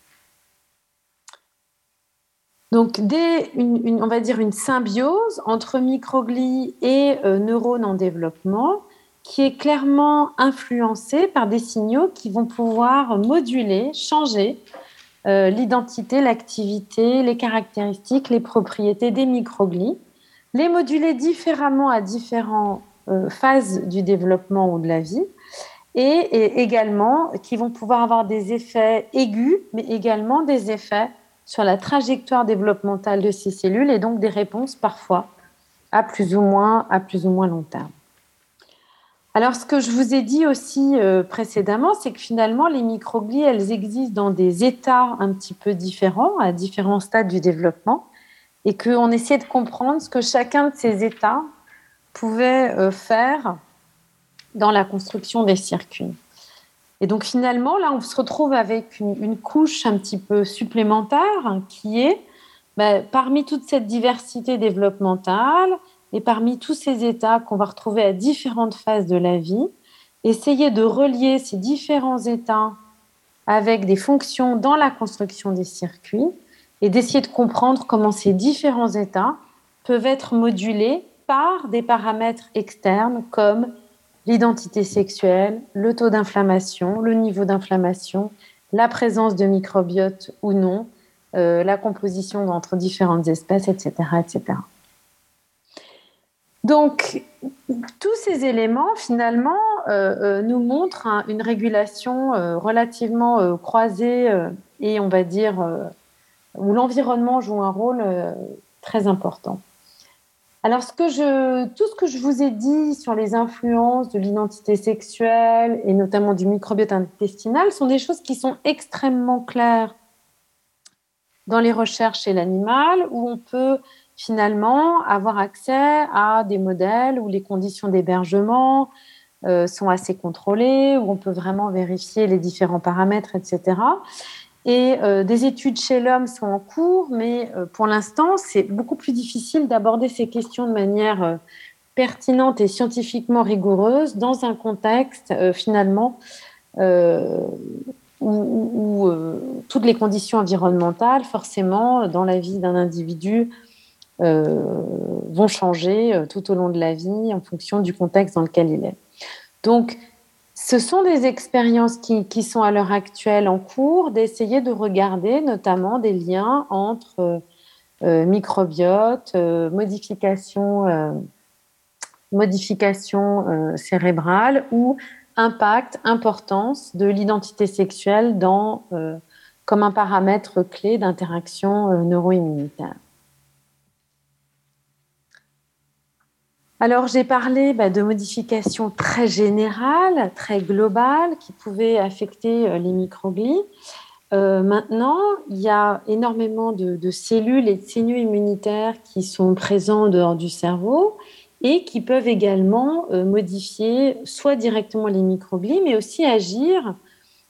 Donc, dès une, on va dire une symbiose entre microglies et euh, neurones en développement, qui est clairement influencée par des signaux qui vont pouvoir moduler, changer euh, l'identité, l'activité, les caractéristiques, les propriétés des microglies, les moduler différemment à différentes euh, phases du développement ou de la vie, et, également qui vont pouvoir avoir des effets aigus, mais également des effets sur la trajectoire développementale de ces cellules et donc des réponses parfois à plus ou moins, à plus ou moins long terme. Alors, ce que je vous ai dit aussi euh, précédemment, c'est que finalement, les microglies, elles existent dans des états un petit peu différents, à différents stades du développement, et qu'on essayait de comprendre ce que chacun de ces états pouvait euh, faire dans la construction des circuits. Et donc finalement, là, on se retrouve avec une, couche un petit peu supplémentaire qui est, ben, parmi toute cette diversité développementale, et parmi tous ces états qu'on va retrouver à différentes phases de la vie, essayer de relier ces différents états avec des fonctions dans la construction des circuits et d'essayer de comprendre comment ces différents états peuvent être modulés par des paramètres externes comme l'identité sexuelle, le taux d'inflammation, le niveau d'inflammation, la présence de microbiote ou non, euh, la composition entre différentes espèces, etc., etc. Donc, tous ces éléments, finalement, euh, euh, nous montrent une régulation euh, relativement croisée et, on va dire, où l'environnement joue un rôle très important. Alors, tout ce que je vous ai dit sur les influences de l'identité sexuelle et notamment du microbiote intestinal sont des choses qui sont extrêmement claires dans les recherches chez l'animal, où on peut finalement avoir accès à des modèles où les conditions d'hébergement euh, sont assez contrôlées, où on peut vraiment vérifier les différents paramètres, etc. Et euh, des études chez l'homme sont en cours, mais euh, pour l'instant, c'est beaucoup plus difficile d'aborder ces questions de manière pertinente et scientifiquement rigoureuse dans un contexte finalement où toutes les conditions environnementales, forcément, dans la vie d'un individu, vont changer euh, tout au long de la vie en fonction du contexte dans lequel il est. Donc, ce sont des expériences qui, qui sont à l'heure actuelle en cours, d'essayer de regarder notamment des liens entre euh, microbiote, modification, modification cérébrale ou impact, importance de l'identité sexuelle dans, comme un paramètre clé d'interaction neuroimmunitaire. Alors j'ai parlé bah, de modifications très générales, très globales, qui pouvaient affecter euh, les microglies. Euh, maintenant, il y a énormément de, cellules et de signaux immunitaires qui sont présents en dehors du cerveau et qui peuvent également euh, modifier soit directement les microglies, mais aussi agir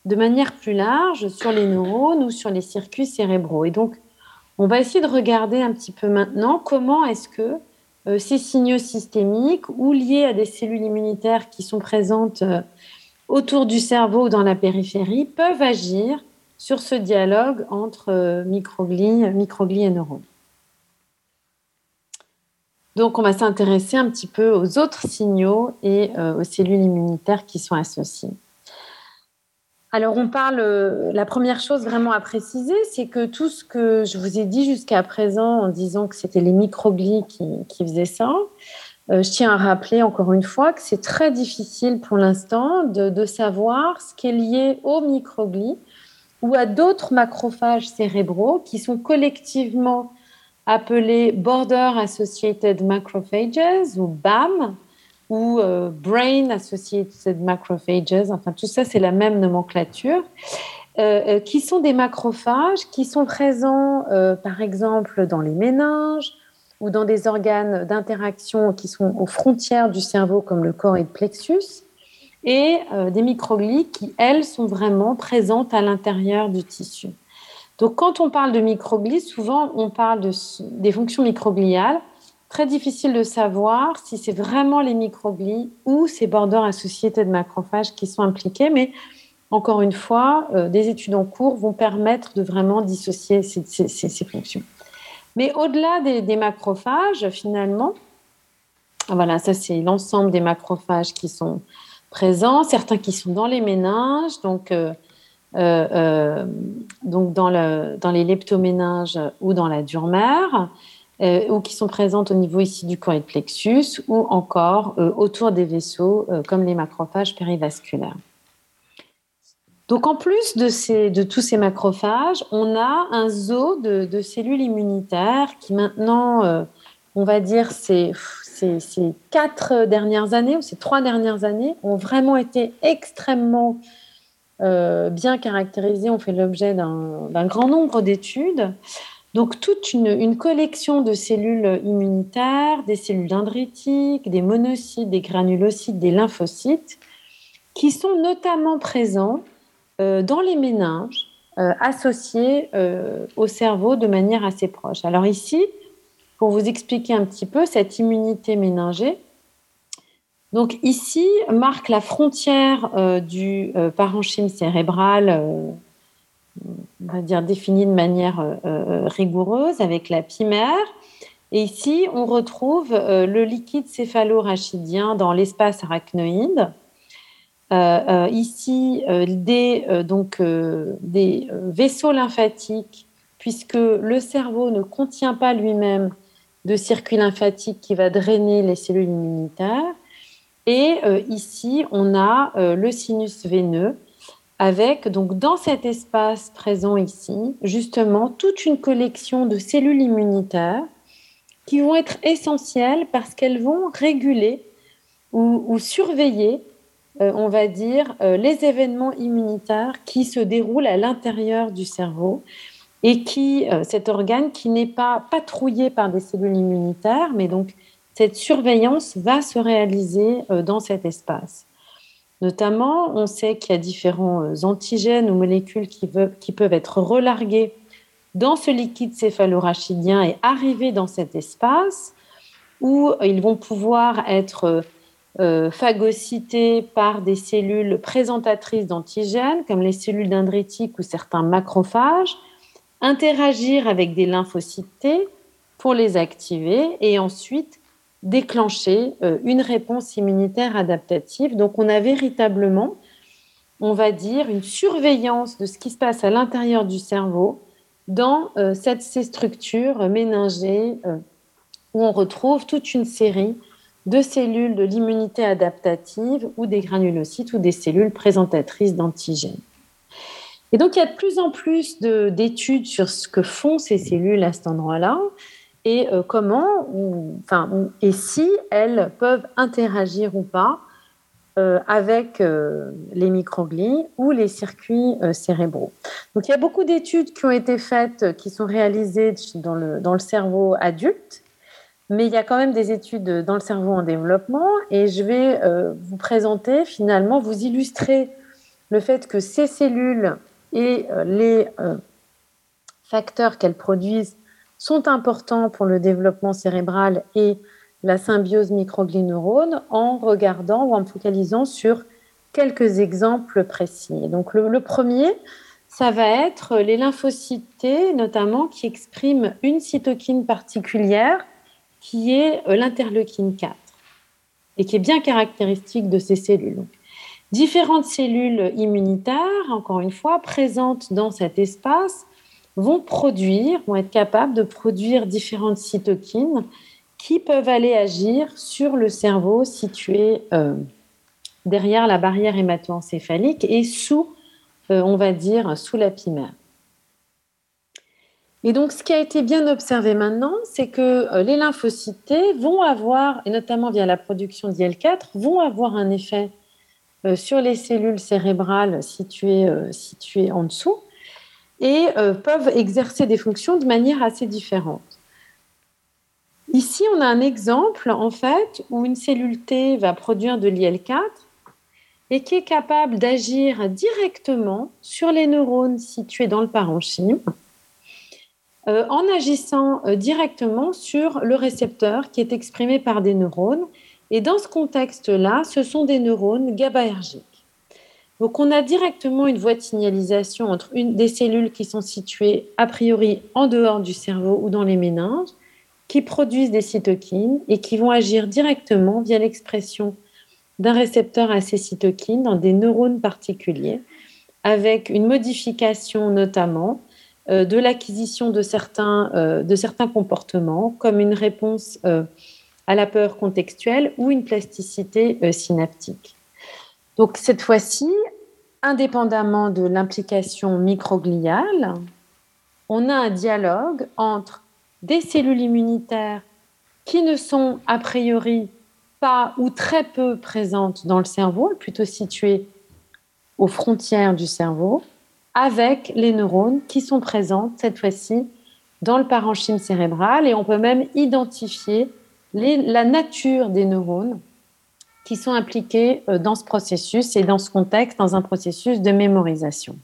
de manière plus large sur les neurones ou sur les circuits cérébraux. Et donc, on va essayer de regarder un petit peu maintenant comment est-ce que ces signaux systémiques ou liés à des cellules immunitaires qui sont présentes euh, autour du cerveau ou dans la périphérie peuvent agir sur ce dialogue entre euh, microglies et neurones. Donc, on va s'intéresser un petit peu aux autres signaux et aux cellules immunitaires qui sont associées. Alors, on parle, euh, la première chose vraiment à préciser, c'est que tout ce que je vous ai dit jusqu'à présent en disant que c'était les microglies qui, faisaient ça, euh, je tiens à rappeler encore une fois que c'est très difficile pour l'instant de, savoir ce qui est lié aux microglies ou à d'autres macrophages cérébraux qui sont collectivement appelés Border Associated Macrophages ou BAM, ou euh, Brain Associated Macrophages, enfin tout ça c'est la même nomenclature, euh, euh, qui sont des macrophages qui sont présents par exemple dans les méninges ou dans des organes d'interaction qui sont aux frontières du cerveau comme le corps et le plexus, et des microglies qui, elles, sont vraiment présentes à l'intérieur du tissu. Donc, quand on parle de microglies, souvent on parle de, des fonctions microgliales. Très difficile de savoir si c'est vraiment les microglies ou ces bordeurs associés de macrophages qui sont impliqués, mais encore une fois, euh, des études en cours vont permettre de vraiment dissocier ces, fonctions. Mais au-delà des, macrophages, finalement, voilà, ça c'est l'ensemble des macrophages qui sont présents, certains qui sont dans les méninges, donc euh, euh, dans, le, dans, les leptoméninges ou dans la dure mère, euh, ou qui sont présentes au niveau ici du corps plexus, ou encore autour des vaisseaux, comme les macrophages périvasculaires. Donc en plus de, ces, de tous ces macrophages, on a un zoo de, cellules immunitaires qui maintenant, on va dire, ces, ces, ces, quatre dernières années ou ces trois dernières années ont vraiment été extrêmement euh, bien caractérisés ont fait l'objet d'un grand nombre d'études. Donc toute une, collection de cellules immunitaires, des cellules dendritiques, des monocytes, des granulocytes, des lymphocytes, qui sont notamment présents euh, dans les méninges, euh, associés au cerveau de manière assez proche. Alors ici, pour vous expliquer un petit peu cette immunité méningée, donc ici marque la frontière euh, du euh, parenchyme cérébral, euh, on va dire définie de manière rigoureuse avec la pimère. Et ici, on retrouve le liquide céphalo-rachidien dans l'espace arachnoïde. ici, des, donc, des vaisseaux lymphatiques, puisque le cerveau ne contient pas lui-même de circuit lymphatique qui va drainer les cellules immunitaires. Et euh, ici, on a euh, le sinus veineux avec, donc, dans cet espace présent ici, justement, toute une collection de cellules immunitaires qui vont être essentielles parce qu'elles vont réguler ou, surveiller, euh, on va dire, les événements immunitaires qui se déroulent à l'intérieur du cerveau et qui, cet organe qui n'est pas patrouillé par des cellules immunitaires, mais donc cette surveillance va se réaliser euh, dans cet espace. Notamment, on sait qu'il y a différents euh, antigènes ou molécules qui, peuvent être relargués dans ce liquide céphalorachidien et arriver dans cet espace où ils vont pouvoir être euh, phagocytés par des cellules présentatrices d'antigènes, comme les cellules dendritiques ou certains macrophages, interagir avec des lymphocytes T pour les activer et ensuite déclencher euh, une réponse immunitaire adaptative. Donc on a véritablement, on va dire, une surveillance de ce qui se passe à l'intérieur du cerveau dans euh, cette, ces structures méningées euh, où on retrouve toute une série de cellules de l'immunité adaptative ou des granulocytes ou des cellules présentatrices d'antigènes. Et donc, il y a de plus en plus d'études sur ce que font ces cellules à cet endroit-là et euh, comment, enfin, et si elles peuvent interagir ou pas euh, avec euh, les microglies ou les circuits cérébraux. Donc il y a beaucoup d'études qui ont été faites, qui sont réalisées dans le, dans le cerveau adulte, mais il y a quand même des études dans le cerveau en développement et je vais vous présenter finalement, vous illustrer le fait que ces cellules et les facteurs qu'elles produisent sont importants pour le développement cérébral et la symbiose microglie-neurone en regardant ou en focalisant sur quelques exemples précis. Donc le, premier, ça va être les lymphocytes notamment qui expriment une cytokine particulière qui est euh, l'interleukine 4 et qui est bien caractéristique de ces cellules. différentes cellules immunitaires, encore une fois, présentes dans cet espace vont produire, vont être capables de produire différentes cytokines qui peuvent aller agir sur le cerveau situé euh, derrière la barrière hémato-encéphalique et sous, euh, on va dire, sous la pimère. Et donc, ce qui a été bien observé maintenant, c'est que euh, les lymphocytes vont avoir, et notamment via la production d'IL4, vont avoir un effet sur les cellules cérébrales situées en dessous, et euh, peuvent exercer des fonctions de manière assez différente. Ici, on a un exemple en fait où une cellule T va produire de l'IL4 et qui est capable d'agir directement sur les neurones situés dans le parenchyme en agissant directement sur le récepteur qui est exprimé par des neurones. Et dans ce contexte-là, ce sont des neurones GABAergiques. Donc on a directement une voie de signalisation entre une, des cellules qui sont situées a priori en dehors du cerveau ou dans les méninges, qui produisent des cytokines et qui vont agir directement via l'expression d'un récepteur à ces cytokines dans des neurones particuliers, avec une modification notamment euh, de l'acquisition de, certains, euh, de certains comportements, comme une réponse euh, à la peur contextuelle ou une plasticité synaptique. Donc cette fois-ci, indépendamment de l'implication microgliale, on a un dialogue entre des cellules immunitaires qui ne sont a priori pas ou très peu présentes dans le cerveau, plutôt situées aux frontières du cerveau, avec les neurones qui sont présentes cette fois-ci dans le parenchyme cérébral. Et on peut même identifier la nature des neurones qui sont impliqués euh, dans ce processus et dans ce contexte, dans un processus de mémorisation.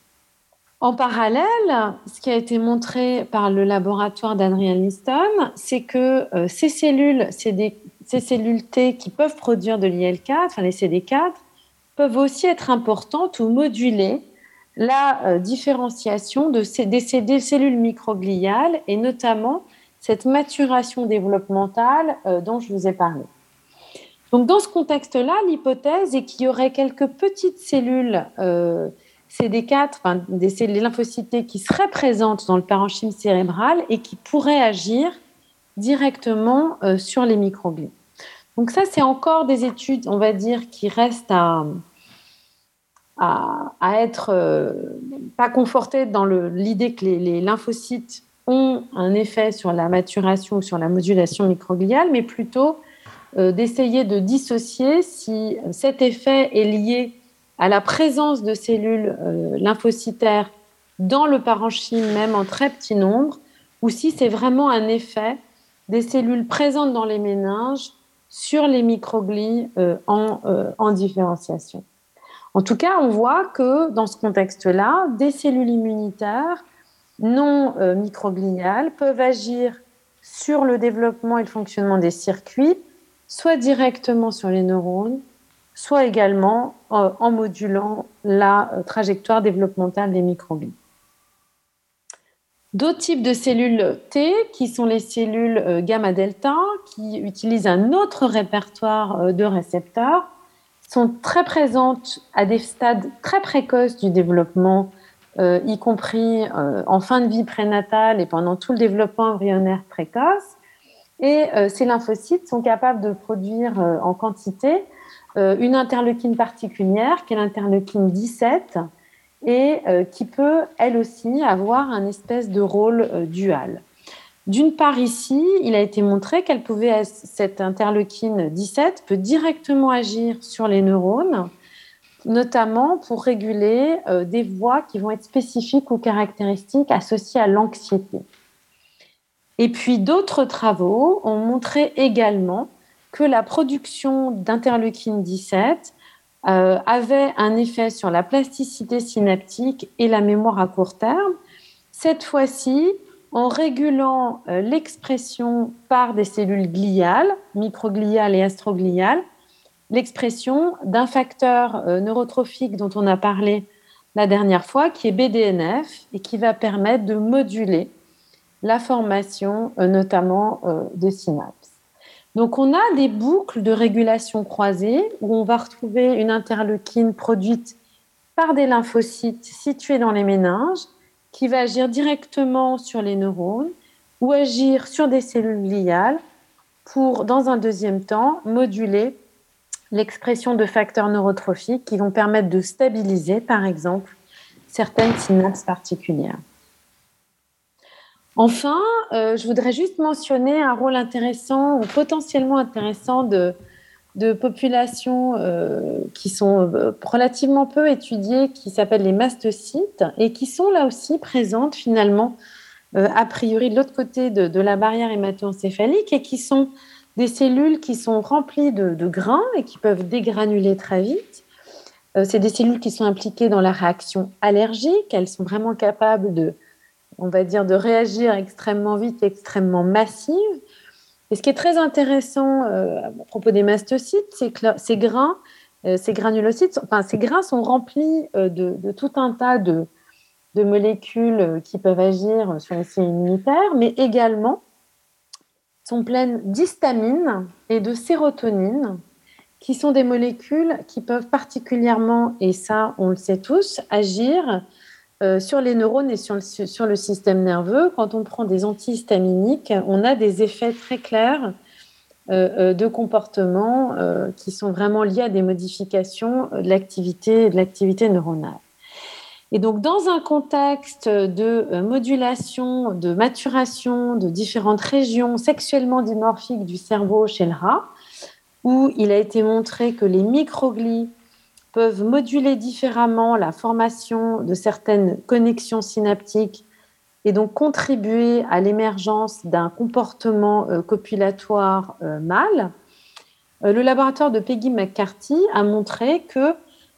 En parallèle, ce qui a été montré par le laboratoire d'Adrian Liston, c'est que euh, ces cellules, ces cellules T qui peuvent produire de l'IL4, enfin les CD4, peuvent aussi être importantes ou moduler la euh, différenciation de ces, des, des, cellules microgliales et notamment cette maturation développementale dont je vous ai parlé. Donc dans ce contexte-là, l'hypothèse est qu'il y aurait quelques petites cellules euh, CD4, enfin, des cellules lymphocytes qui seraient présentes dans le parenchyme cérébral et qui pourraient agir directement euh, sur les microglies. Donc ça, c'est encore des études, on va dire, qui restent à, à, être euh, pas confortées dans l'idée que les, les, lymphocytes ont un effet sur la maturation ou sur la modulation microgliale, mais plutôt d'essayer de dissocier si cet effet est lié à la présence de cellules euh, lymphocytaires dans le parenchyme, même en très petit nombre, ou si c'est vraiment un effet des cellules présentes dans les méninges sur les microglies euh, en, en, différenciation. En tout cas, on voit que dans ce contexte-là, des cellules immunitaires non microgliales peuvent agir sur le développement et le fonctionnement des circuits soit directement sur les neurones, soit également euh, en modulant la euh, trajectoire développementale des microglies. D'autres types de cellules T, qui sont les cellules euh, gamma-delta, qui utilisent un autre répertoire de récepteurs, sont très présentes à des stades très précoces du développement, y compris en fin de vie prénatale et pendant tout le développement embryonnaire précoce. Et euh, ces lymphocytes sont capables de produire euh, en quantité euh, une interleukine particulière, qui est l'interleukine 17, et qui peut, elle aussi, avoir un espèce de rôle dual. D'une part, ici, il a été montré qu'elle pouvait, cette interleukine 17 peut directement agir sur les neurones, notamment pour réguler des voies qui vont être spécifiques ou caractéristiques associées à l'anxiété. Et puis d'autres travaux ont montré également que la production d'interleukine 17 euh, avait un effet sur la plasticité synaptique et la mémoire à court terme, cette fois-ci en régulant euh, l'expression par des cellules gliales, microgliales et astrogliales, l'expression d'un facteur euh, neurotrophique dont on a parlé la dernière fois, qui est BDNF, et qui va permettre de moduler la formation euh, notamment euh, de synapses. Donc on a des boucles de régulation croisées où on va retrouver une interleukine produite par des lymphocytes situés dans les méninges qui va agir directement sur les neurones ou agir sur des cellules gliales pour, dans un deuxième temps, moduler l'expression de facteurs neurotrophiques qui vont permettre de stabiliser, par exemple, certaines synapses particulières. Enfin, euh, je voudrais juste mentionner un rôle intéressant ou potentiellement intéressant de, populations euh, qui sont euh, relativement peu étudiées, qui s'appellent les mastocytes, et qui sont là aussi présentes finalement, a priori de l'autre côté de, la barrière hémato-encéphalique, et qui sont des cellules qui sont remplies de, de grains et qui peuvent dégranuler très vite. C'est des cellules qui sont impliquées dans la réaction allergique, elles sont vraiment capables de on va dire, de réagir extrêmement vite, extrêmement massive. Et ce qui est très intéressant à propos des mastocytes, c'est que ces grains, ces granulocytes, enfin, ces grains sont remplis de, tout un tas de, de molécules qui peuvent agir sur les cellules immunitaires, mais également sont pleines d'histamine et de sérotonine, qui sont des molécules qui peuvent particulièrement, et ça on le sait tous, agir euh, sur les neurones et sur le, système nerveux. Quand on prend des antihistaminiques, on a des effets très clairs euh, euh, de comportement qui sont vraiment liés à des modifications de l'activité, de l'activité neuronale. Et donc, dans un contexte de modulation, de maturation de différentes régions sexuellement dimorphiques du cerveau chez le rat, où il a été montré que les microglies peuvent moduler différemment la formation de certaines connexions synaptiques et donc contribuer à l'émergence d'un comportement euh, copulatoire euh, mâle. Euh, le laboratoire de Peggy McCarthy a montré que,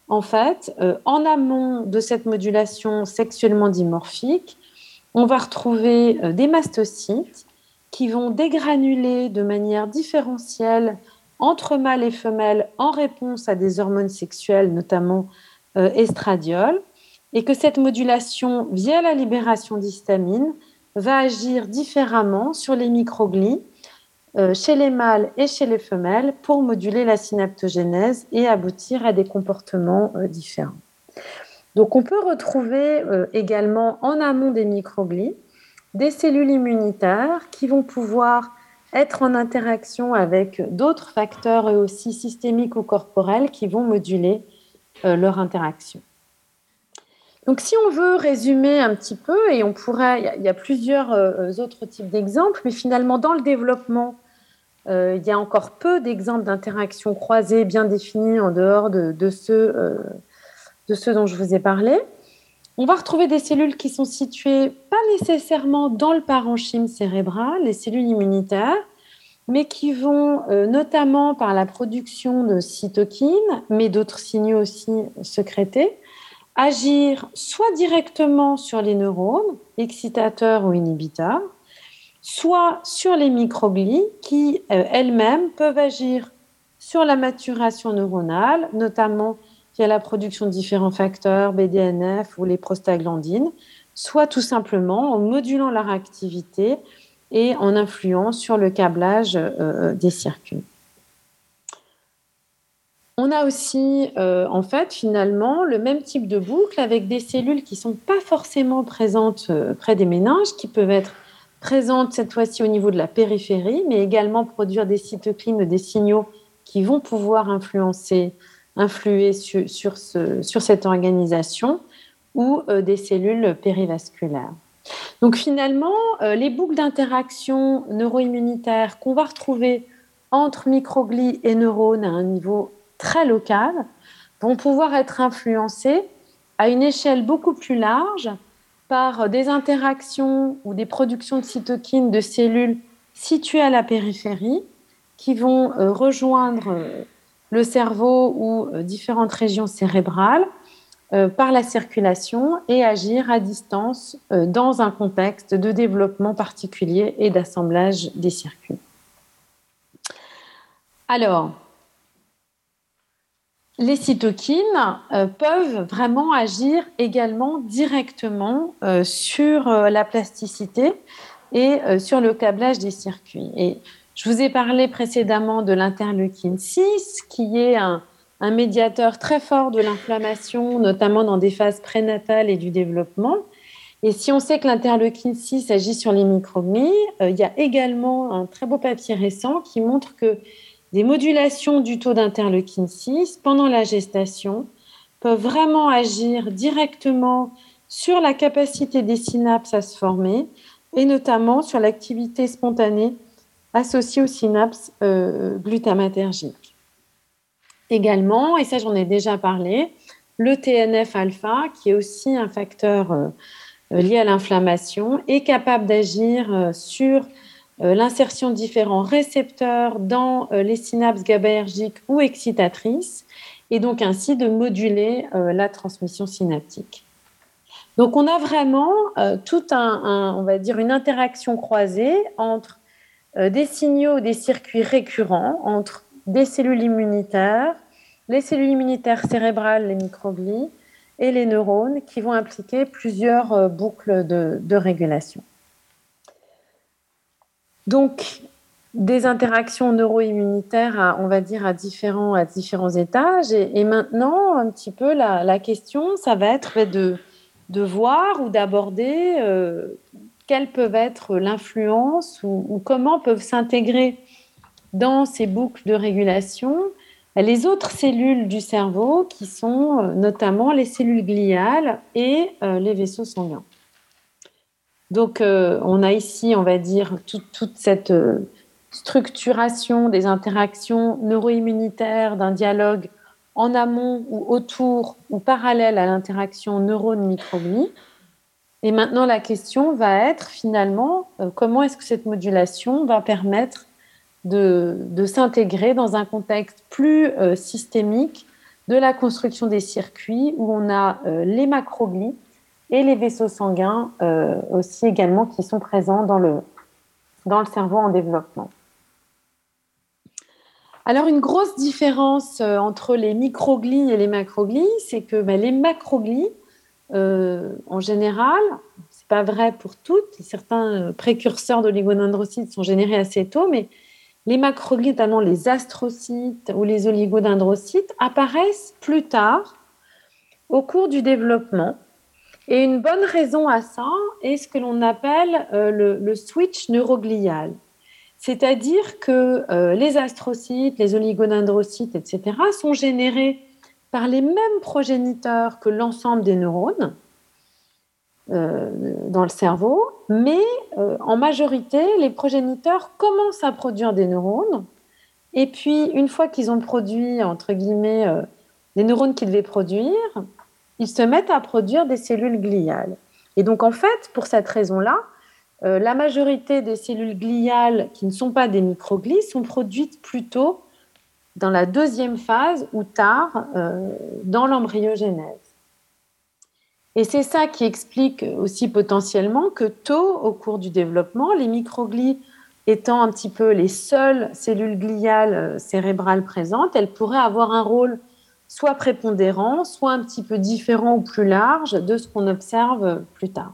en fait, en amont de cette modulation sexuellement dimorphique, on va retrouver des mastocytes qui vont dégranuler de manière différentielle entre mâles et femelles en réponse à des hormones sexuelles, notamment euh, estradiol, et que cette modulation, via la libération d'histamine, va agir différemment sur les microglies euh, chez les mâles et chez les femelles pour moduler la synaptogénèse et aboutir à des comportements euh, différents. Donc on peut retrouver également en amont des microglies des cellules immunitaires qui vont pouvoir être en interaction avec d'autres facteurs aussi systémiques ou corporels qui vont moduler euh, leur interaction. Donc, si on veut résumer un petit peu, et on pourrait, il y, a plusieurs euh, autres types d'exemples, mais finalement, dans le développement, euh, il y a encore peu d'exemples d'interactions croisées bien définies en dehors de, ceux, de ceux dont je vous ai parlé. On va retrouver des cellules qui sont situées pas nécessairement dans le parenchyme cérébral, les cellules immunitaires, mais qui vont euh, notamment par la production de cytokines, mais d'autres signaux aussi sécrétés, agir soit directement sur les neurones, excitateurs ou inhibiteurs, soit sur les microglies qui euh, elles-mêmes peuvent agir sur la maturation neuronale, notamment y a la production de différents facteurs, BDNF ou les prostaglandines, soit tout simplement en modulant leur activité et en influant sur le câblage euh, euh, des circuits. On a aussi, euh, en fait, finalement, le même type de boucle avec des cellules qui ne sont pas forcément présentes près des méninges, qui peuvent être présentes cette fois-ci au niveau de la périphérie, mais également produire des cytokines, des signaux qui vont pouvoir influencer influer sur, cette organisation ou euh, des cellules périvasculaires. Donc finalement, euh, les boucles d'interaction neuroimmunitaire qu'on va retrouver entre microglies et neurones à un niveau très local vont pouvoir être influencées à une échelle beaucoup plus large par des interactions ou des productions de cytokines de cellules situées à la périphérie qui vont euh, rejoindre le cerveau ou euh, différentes régions cérébrales euh, par la circulation et agir à distance euh, dans un contexte de développement particulier et d'assemblage des circuits. Alors, les cytokines peuvent vraiment agir également directement sur la plasticité et sur le câblage des circuits. Je vous ai parlé précédemment de l'interleukine 6, qui est un, médiateur très fort de l'inflammation, notamment dans des phases prénatales et du développement. Et si on sait que l'interleukine 6 agit sur les microglies, euh, il y a également un très beau papier récent qui montre que des modulations du taux d'interleukine 6 pendant la gestation peuvent vraiment agir directement sur la capacité des synapses à se former et notamment sur l'activité spontanée associé aux synapses euh, glutamatergiques. Également, et ça j'en ai déjà parlé, le TNF-alpha, qui est aussi un facteur euh, lié à l'inflammation, est capable d'agir euh, sur l'insertion de différents récepteurs dans les synapses GABAergiques ou excitatrices, et donc ainsi de moduler la transmission synaptique. Donc on a vraiment tout un, on va dire, une interaction croisée entre des signaux, des circuits récurrents, entre des cellules immunitaires, les cellules immunitaires cérébrales, les microglies, et les neurones qui vont impliquer plusieurs euh, boucles de, régulation. Donc, des interactions neuro-immunitaires, on va dire, à différents, à étages. Et, maintenant, un petit peu, la, question, ça va être de, de voir ou d'aborder euh, quelle peut être l'influence ou, comment peuvent s'intégrer dans ces boucles de régulation les autres cellules du cerveau qui sont euh, notamment les cellules gliales et euh, les vaisseaux sanguins. Donc, euh, on a ici, on va dire, toute cette structuration des interactions neuroimmunitaires, d'un dialogue en amont ou autour ou parallèle à l'interaction neurone-microglie. Et maintenant, la question va être finalement comment est-ce que cette modulation va permettre de, s'intégrer dans un contexte plus euh, systémique de la construction des circuits où on a euh, les macroglies et les vaisseaux sanguins euh, aussi également qui sont présents dans le, dans le cerveau en développement. Alors une grosse différence entre les microglies et les macroglies, c'est que ben, les macroglies, en général, c'est pas vrai pour toutes, certains précurseurs d'oligodendrocytes sont générés assez tôt, mais les macroglies, notamment les astrocytes ou les oligodendrocytes, apparaissent plus tard au cours du développement. Et une bonne raison à ça est ce que l'on appelle euh, le, switch neuroglial. C'est-à-dire que euh, les astrocytes, les oligodendrocytes, etc., sont générés par les mêmes progéniteurs que l'ensemble des neurones. Euh, dans le cerveau, mais euh, en majorité, les progéniteurs commencent à produire des neurones, et puis une fois qu'ils ont produit, entre guillemets, euh, les neurones qu'ils devaient produire, ils se mettent à produire des cellules gliales. Et donc en fait, pour cette raison-là, la majorité des cellules gliales qui ne sont pas des microglies sont produites plutôt dans la deuxième phase ou tard dans l'embryogenèse. Et c'est ça qui explique aussi potentiellement que tôt au cours du développement, les microglies étant un petit peu les seules cellules gliales euh, cérébrales présentes, elles pourraient avoir un rôle soit prépondérant, soit un petit peu différent ou plus large de ce qu'on observe plus tard.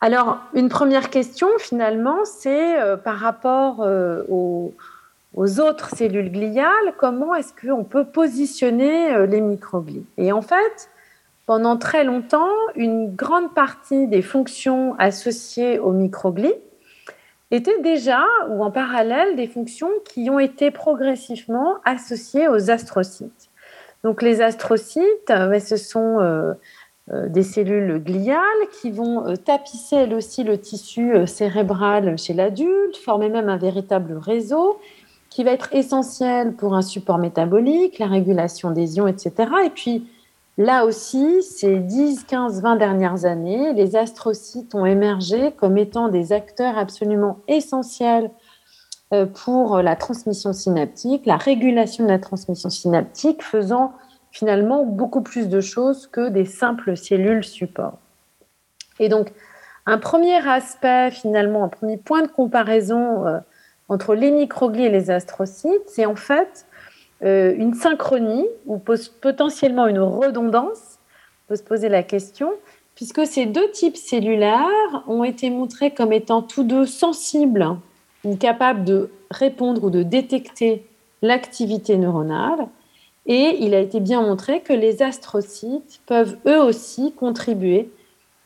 Alors, une première question, finalement, c'est euh, par rapport euh, aux, aux autres cellules gliales, comment est-ce qu'on peut positionner euh, les microglies? Et en fait, pendant très longtemps, une grande partie des fonctions associées aux microglies étaient déjà ou en parallèle des fonctions qui ont été progressivement associées aux astrocytes. Donc les astrocytes, euh, ce sont euh, des cellules gliales qui vont tapisser elles aussi le tissu cérébral chez l'adulte, former même un véritable réseau qui va être essentiel pour un support métabolique, la régulation des ions, etc. Et puis, là aussi, ces 10, 15, 20 dernières années, les astrocytes ont émergé comme étant des acteurs absolument essentiels euh, pour la transmission synaptique, la régulation de la transmission synaptique, faisant finalement beaucoup plus de choses que des simples cellules support. Et donc, un premier aspect, finalement, un premier point de comparaison euh, entre les microglies et les astrocytes, c'est en fait euh, une synchronie ou potentiellement une redondance. On peut se poser la question, puisque ces deux types cellulaires ont été montrés comme étant tous deux sensibles capables de répondre ou de détecter l'activité neuronale. Et il a été bien montré que les astrocytes peuvent eux aussi contribuer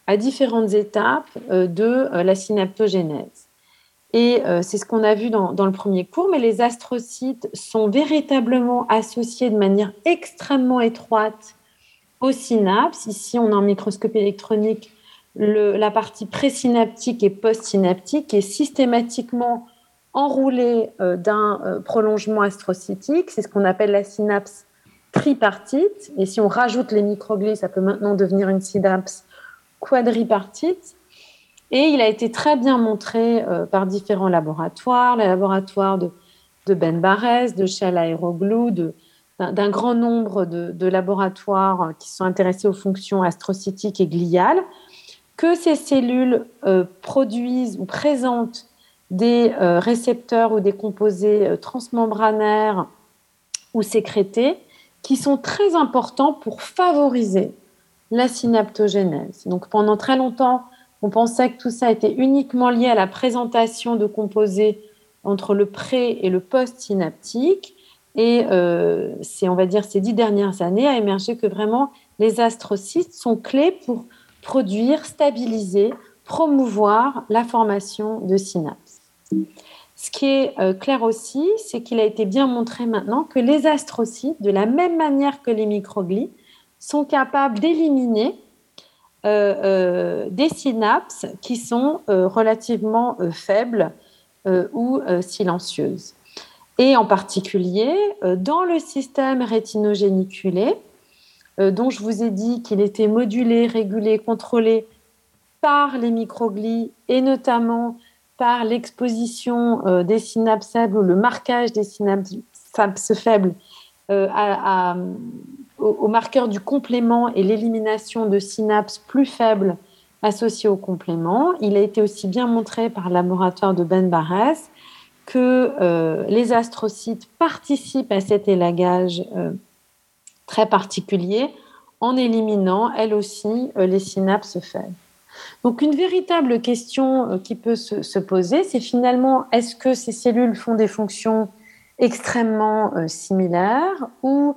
à différentes étapes euh, de euh, la synaptogénèse. Et euh, c'est ce qu'on a vu dans, le premier cours, mais les astrocytes sont véritablement associés de manière extrêmement étroite aux synapses. Ici, on a en microscopie électronique la partie présynaptique et postsynaptique qui est systématiquement enroulée euh, d'un euh, prolongement astrocytique. C'est ce qu'on appelle la synapse tripartite. Et si on rajoute les microglies, ça peut maintenant devenir une synapse quadripartite. Et il a été très bien montré euh, par différents laboratoires, les laboratoires de, Ben Barres, de Shell Aeroglue, de, d'un grand nombre de, laboratoires qui sont intéressés aux fonctions astrocytiques et gliales, que ces cellules euh, produisent ou présentent des euh, récepteurs ou des composés euh, transmembranaires ou sécrétés qui sont très importants pour favoriser la synaptogénèse. Donc pendant très longtemps, on pensait que tout ça était uniquement lié à la présentation de composés entre le pré et le post-synaptique. Et euh, c'est, on va dire, ces dix dernières années a émergé que vraiment les astrocytes sont clés pour produire, stabiliser, promouvoir la formation de synapses. Ce qui est euh, clair aussi, c'est qu'il a été bien montré maintenant que les astrocytes, de la même manière que les microglies, sont capables d'éliminer des synapses qui sont relativement faibles ou silencieuses. Et en particulier euh, dans le système rétinogéniculé, euh, dont je vous ai dit qu'il était modulé, régulé, contrôlé par les microglies et notamment par l'exposition euh, des synapses faibles ou le marquage des synapses faibles au, marqueur du complément et l'élimination de synapses plus faibles associées au complément. Il a été aussi bien montré par le laboratoire de Ben Barres que euh, les astrocytes participent à cet élagage euh, très particulier en éliminant, elles aussi, euh, les synapses faibles. Donc une véritable question qui peut se, poser, c'est finalement, est-ce que ces cellules font des fonctions extrêmement similaires ou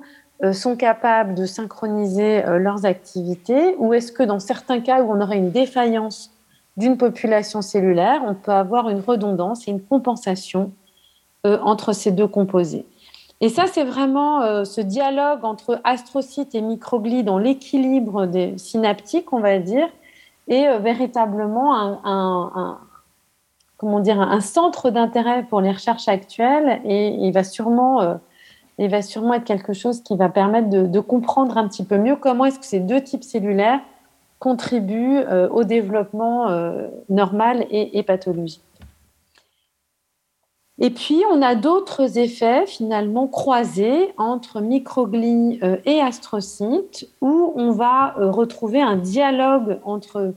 sont capables de synchroniser leurs activités ou est-ce que dans certains cas où on aurait une défaillance d'une population cellulaire, on peut avoir une redondance et une compensation euh, entre ces deux composés? Et ça, c'est vraiment euh, ce dialogue entre astrocytes et microglies dans l'équilibre des synaptiques, on va dire, euh, véritablement un, comment dire, un centre d'intérêt pour les recherches actuelles et il va sûrement, il va sûrement être quelque chose qui va permettre de, comprendre un petit peu mieux comment est-ce que ces deux types cellulaires contribuent euh, au développement euh, normal et, pathologique. Et puis, on a d'autres effets finalement croisés entre microglies euh, et astrocytes, où on va retrouver un dialogue entre,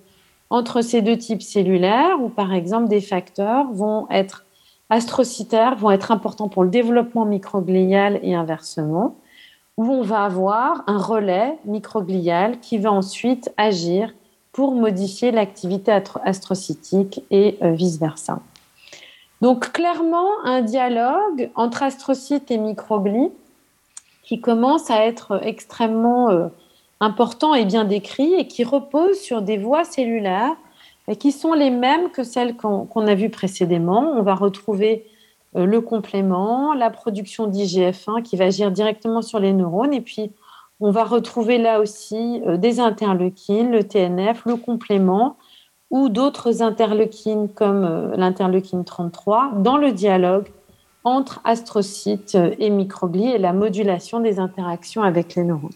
entre ces deux types cellulaires, où par exemple des facteurs vont être astrocytaires, vont être importants pour le développement microglial et inversement où on va avoir un relais microglial qui va ensuite agir pour modifier l'activité astrocytique et euh, vice-versa. Donc clairement, un dialogue entre astrocytes et microglies qui commence à être extrêmement euh, important et bien décrit et qui repose sur des voies cellulaires et qui sont les mêmes que celles qu'on a vues précédemment. On va retrouver euh, le complément, la production d'IGF-1 qui va agir directement sur les neurones. Et puis, on va retrouver là aussi euh, des interleukines, le TNF, le complément ou d'autres interleukines comme euh, l'interleukine 33 dans le dialogue entre astrocytes et microglies et la modulation des interactions avec les neurones.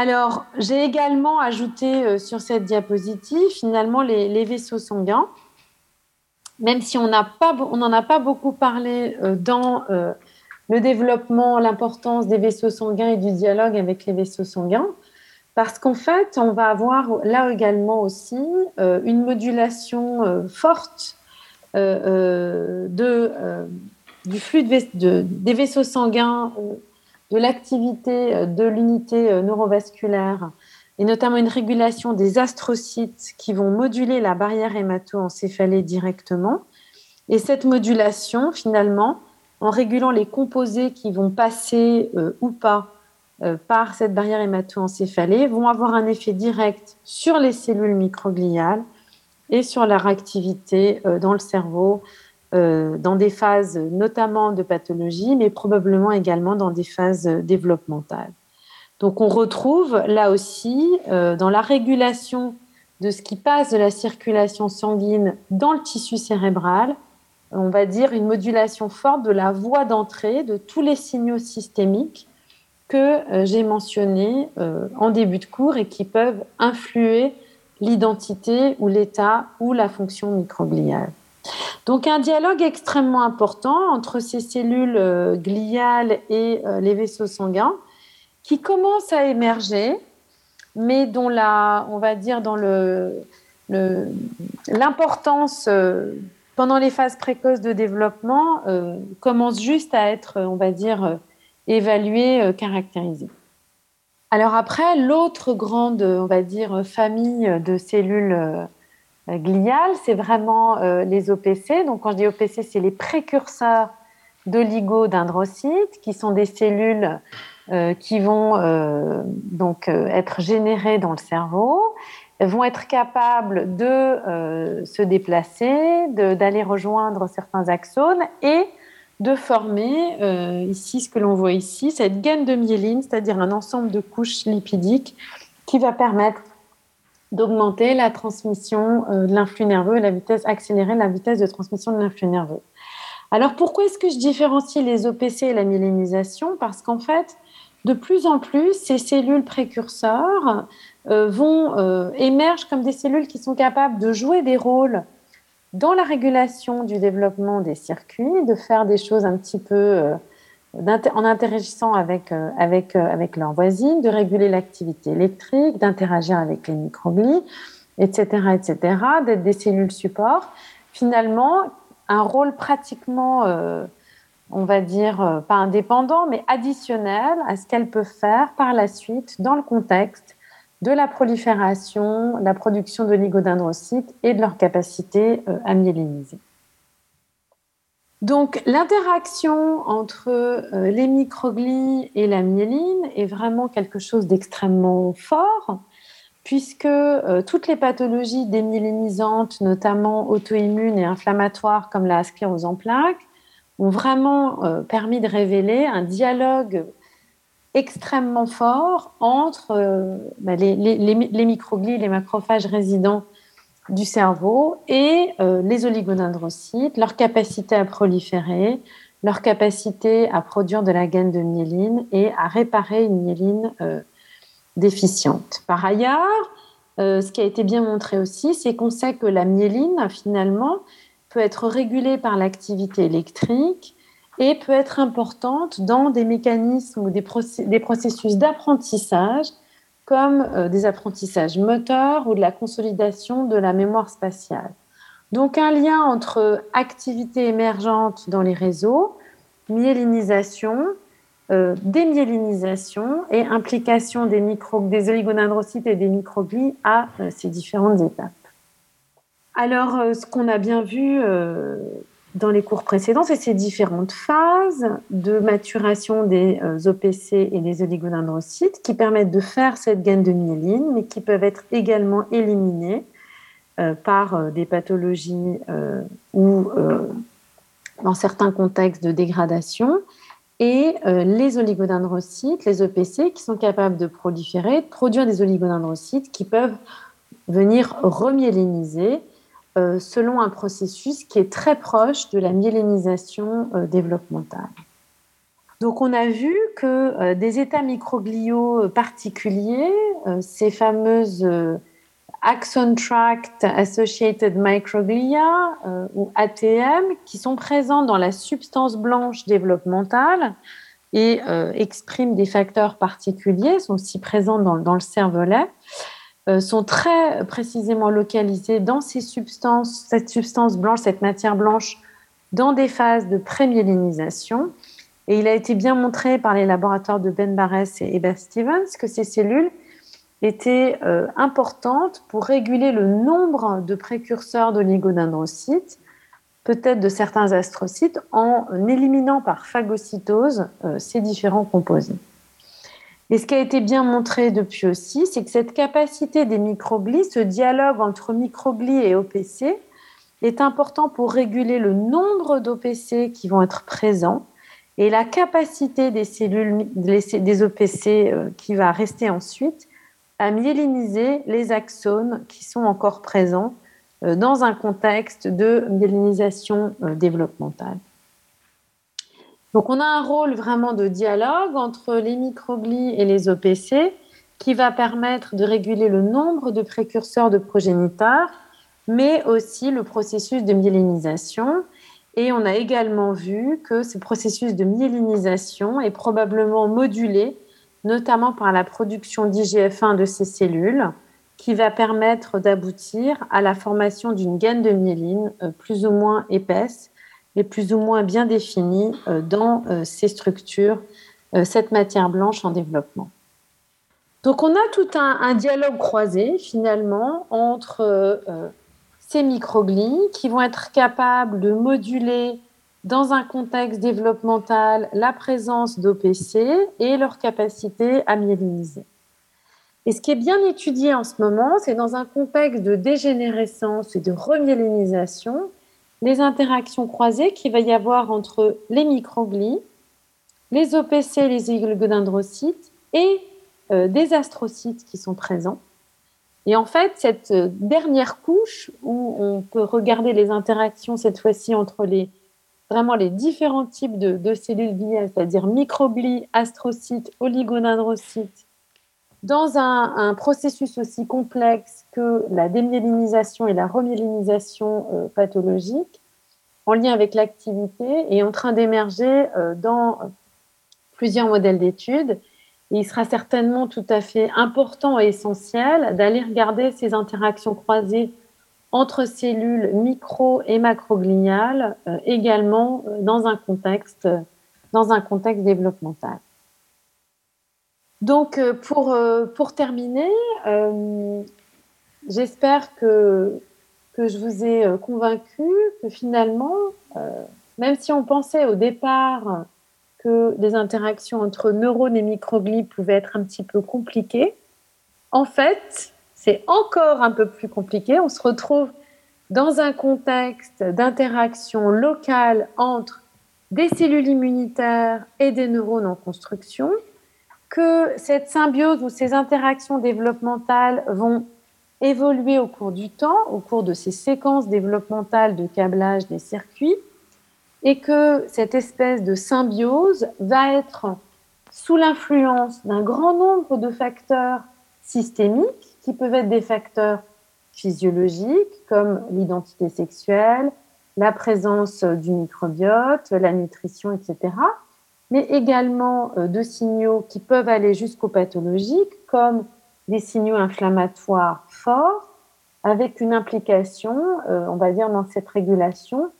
Alors, j'ai également ajouté sur cette diapositive finalement les vaisseaux sanguins. Même si on n'en a pas beaucoup parlé euh, dans euh, le développement, l'importance des vaisseaux sanguins et du dialogue avec les vaisseaux sanguins, parce qu'en fait, on va avoir là également aussi euh, une modulation forte du flux des vaisseaux sanguins, de l'activité de l'unité neurovasculaire et notamment une régulation des astrocytes qui vont moduler la barrière hémato-encéphalée directement. Et cette modulation, finalement, en régulant les composés qui vont passer euh, ou pas euh, par cette barrière hémato-encéphalée, vont avoir un effet direct sur les cellules microgliales et sur leur activité euh, dans le cerveau, dans des phases notamment de pathologie, mais probablement également dans des phases développementales. Donc on retrouve là aussi euh, dans la régulation de ce qui passe de la circulation sanguine dans le tissu cérébral, on va dire une modulation forte de la voie d'entrée de tous les signaux systémiques que euh, j'ai mentionnés euh, en début de cours et qui peuvent influer l'identité ou l'état ou la fonction microgliale. Donc un dialogue extrêmement important entre ces cellules euh, gliales et euh, les vaisseaux sanguins qui commence à émerger, mais dont la, on va dire dans le, l'importance euh, pendant les phases précoces de développement commence juste à être, on va dire, évaluée, caractérisée. Alors après, l'autre grande, on va dire, famille de cellules euh, gliales, c'est vraiment euh, les OPC. Donc, quand je dis OPC, c'est les précurseurs d'oligodendrocytes, qui sont des cellules euh, qui vont donc être générées dans le cerveau, vont être capables de se déplacer, d'aller rejoindre certains axones et de former ici ce que l'on voit ici, cette gaine de myéline, c'est-à-dire un ensemble de couches lipidiques qui va permettre d'augmenter la transmission euh, de l'influx nerveux la vitesse, accélérer la vitesse de transmission de l'influx nerveux. Alors pourquoi est-ce que je différencie les OPC et la myélinisation Parce qu'en fait, de plus en plus, ces cellules précurseurs euh, vont euh, émerger comme des cellules qui sont capables de jouer des rôles dans la régulation du développement des circuits, de faire des choses un petit peu en interagissant avec, euh, avec, euh, avec leurs voisines, de réguler l'activité électrique, d'interagir avec les microglies, etc., etc., d'être des cellules support. Finalement, un rôle pratiquement, euh, on va dire, pas indépendant, mais additionnel à ce qu'elles peuvent faire par la suite dans le contexte de la prolifération, la production d'oligodendrocytes et de leur capacité à myéliniser. Donc l'interaction entre euh, les microglies et la myéline est vraiment quelque chose d'extrêmement fort, puisque euh, toutes les pathologies démyélinisantes, notamment auto-immunes et inflammatoires comme la sclérose en plaques, ont vraiment euh, permis de révéler un dialogue extrêmement fort entre bah, les, les, microglies, les macrophages résidents du cerveau et euh, les oligodendrocytes, leur capacité à proliférer, leur capacité à produire de la gaine de myéline et à réparer une myéline euh, déficiente. Par ailleurs, euh, ce qui a été bien montré aussi, c'est qu'on sait que la myéline, finalement, peut être régulée par l'activité électrique et peut être importante dans des mécanismes ou des processus d'apprentissage comme euh, des apprentissages moteurs ou de la consolidation de la mémoire spatiale. Donc un lien entre activité émergente dans les réseaux, myélinisation, euh, démyélinisation et implication des, micro, oligodendrocytes et des microglies à euh, ces différentes étapes. Alors, ce qu'on a bien vu dans les cours précédents, c'est ces différentes phases de maturation des euh, OPC et des oligodendrocytes qui permettent de faire cette gaine de myéline, mais qui peuvent être également éliminées euh, par euh, des pathologies ou dans certains contextes de dégradation. Et les oligodendrocytes, les OPC, qui sont capables de proliférer, de produire des oligodendrocytes qui peuvent venir remyéliniser euh, selon un processus qui est très proche de la myélinisation euh, développementale. Donc on a vu que euh, des états microgliaux particuliers, ces fameuses axon tract associated microglia ou ATM, qui sont présents dans la substance blanche développementale et expriment des facteurs particuliers, sont aussi présents dans, dans le cervelet, sont très précisément localisés dans ces substances, cette substance blanche, cette matière blanche, dans des phases de prémyélinisation. Et il a été bien montré par les laboratoires de Ben Barres et Eva Stevens que ces cellules étaient euh, importantes pour réguler le nombre de précurseurs d'oligodendrocytes, peut-être de certains astrocytes, en éliminant par phagocytose euh, ces différents composés. Et ce qui a été bien montré depuis aussi, c'est que cette capacité des microglies, ce dialogue entre microglies et OPC, est important pour réguler le nombre d'OPC qui vont être présents et la capacité des cellules des OPC euh, qui va rester ensuite à myéliniser les axones qui sont encore présents euh, dans un contexte de myélinisation euh, développementale. Donc on a un rôle vraiment de dialogue entre les microglies et les OPC qui va permettre de réguler le nombre de précurseurs de progéniteurs, mais aussi le processus de myélinisation. Et on a également vu que ce processus de myélinisation est probablement modulé, notamment par la production d'IGF-1 de ces cellules, qui va permettre d'aboutir à la formation d'une gaine de myéline euh, plus ou moins épaisse et plus ou moins bien définie euh, dans euh, ces structures, cette matière blanche en développement. Donc on a tout un, dialogue croisé finalement entre ces microglies qui vont être capables de moduler dans un contexte développemental la présence d'OPC et leur capacité à myéliniser. Et ce qui est bien étudié en ce moment, c'est dans un contexte de dégénérescence et de remyélinisation, les interactions croisées qu'il va y avoir entre les microglies, les OPC, les oligodendrocytes et euh, des astrocytes qui sont présents. Et en fait, cette euh, dernière couche où on peut regarder les interactions cette fois-ci entre les vraiment les différents types de, cellules gliales, c'est-à-dire microglies, astrocytes, oligodendrocytes dans un, processus aussi complexe que la démyélinisation et la remyélinisation euh, pathologique, en lien avec l'activité, est en train d'émerger euh, dans plusieurs modèles d'études. il sera certainement tout à fait important et essentiel d'aller regarder ces interactions croisées entre cellules micro et macrogliales euh, également dans un contexte dans un contexte développemental. Donc, pour, terminer, j'espère que, que je vous ai convaincu que finalement, même si on pensait au départ que les interactions entre neurones et microglies pouvaient être un petit peu compliquées, en fait, c'est encore un peu plus compliqué. On se retrouve dans un contexte d'interaction locale entre des cellules immunitaires et des neurones en construction que cette symbiose ou ces interactions développementales vont évoluer au cours du temps, au cours de ces séquences développementales de câblage des circuits, et que cette espèce de symbiose va être sous l'influence d'un grand nombre de facteurs systémiques, qui peuvent être des facteurs physiologiques, comme l'identité sexuelle, la présence du microbiote, la nutrition, etc., mais également euh, de signaux qui peuvent aller jusqu'aux pathologiques, comme des signaux inflammatoires forts, avec une implication, euh, on va dire, dans cette régulation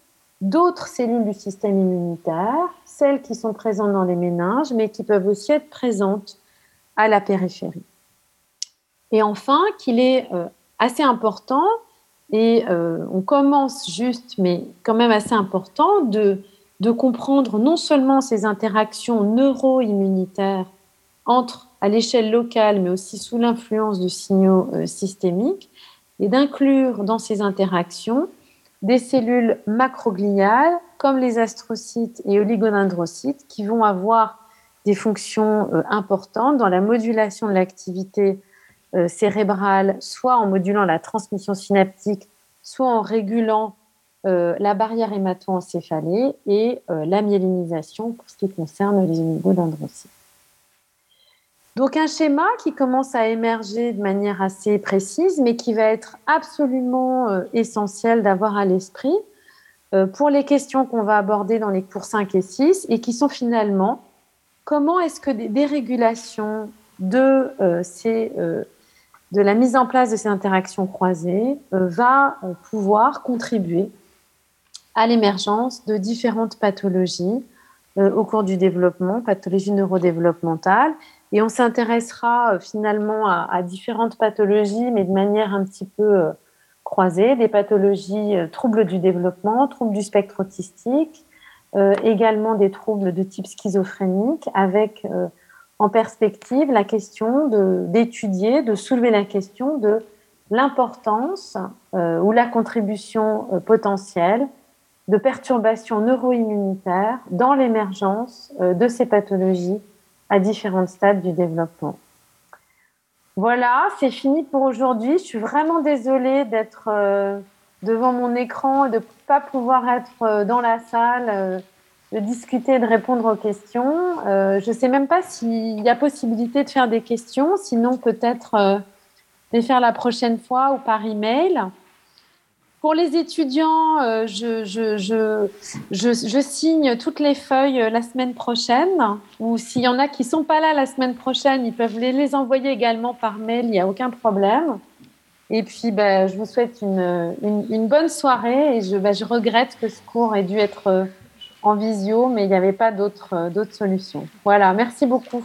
d'autres cellules du système immunitaire, celles qui sont présentes dans les méninges, mais qui peuvent aussi être présentes à la périphérie. Et enfin, qu'il est euh, assez important, et on commence juste, mais quand même assez important, de comprendre non seulement ces interactions neuro-immunitaires entre à l'échelle locale, mais aussi sous l'influence de signaux euh, systémiques, et d'inclure dans ces interactions des cellules macrogliales comme les astrocytes et oligodendrocytes qui vont avoir des fonctions euh, importantes dans la modulation de l'activité euh, cérébrale, soit en modulant la transmission synaptique, soit en régulant la barrière hémato-encéphalée et la myélinisation pour ce qui concerne les oligodendrocytes. Donc un schéma qui commence à émerger de manière assez précise, mais qui va être absolument euh, essentiel d'avoir à l'esprit pour les questions qu'on va aborder dans les cours 5 et 6, et qui sont finalement comment est-ce que des dérégulations de, de la mise en place de ces interactions croisées va pouvoir contribuer à l'émergence de différentes pathologies euh, au cours du développement, pathologies neurodéveloppementales. Et on s'intéressera euh, finalement à, différentes pathologies, mais de manière un petit peu euh, croisée, des pathologies troubles du développement, troubles du spectre autistique, également des troubles de type schizophrénique, avec en perspective la question d'étudier, de, soulever la question de l'importance ou la contribution potentielle de perturbations neuro-immunitaires dans l'émergence euh, de ces pathologies à différents stades du développement. Voilà, c'est fini pour aujourd'hui. Je suis vraiment désolée d'être euh, devant mon écran et de ne pas pouvoir être euh, dans la salle, de discuter, de répondre aux questions. je ne sais même pas s'il y a possibilité de faire des questions, sinon peut-être les faire la prochaine fois ou par email. Pour les étudiants, euh, je, signe toutes les feuilles la semaine prochaine. Ou s'il y en a qui sont pas là la semaine prochaine, ils peuvent les, envoyer également par mail, il n'y a aucun problème. Et puis, ben, je vous souhaite une, bonne soirée et je, ben, je regrette que ce cours ait dû être en visio, mais il n'y avait pas d'autres solutions. Voilà, merci beaucoup.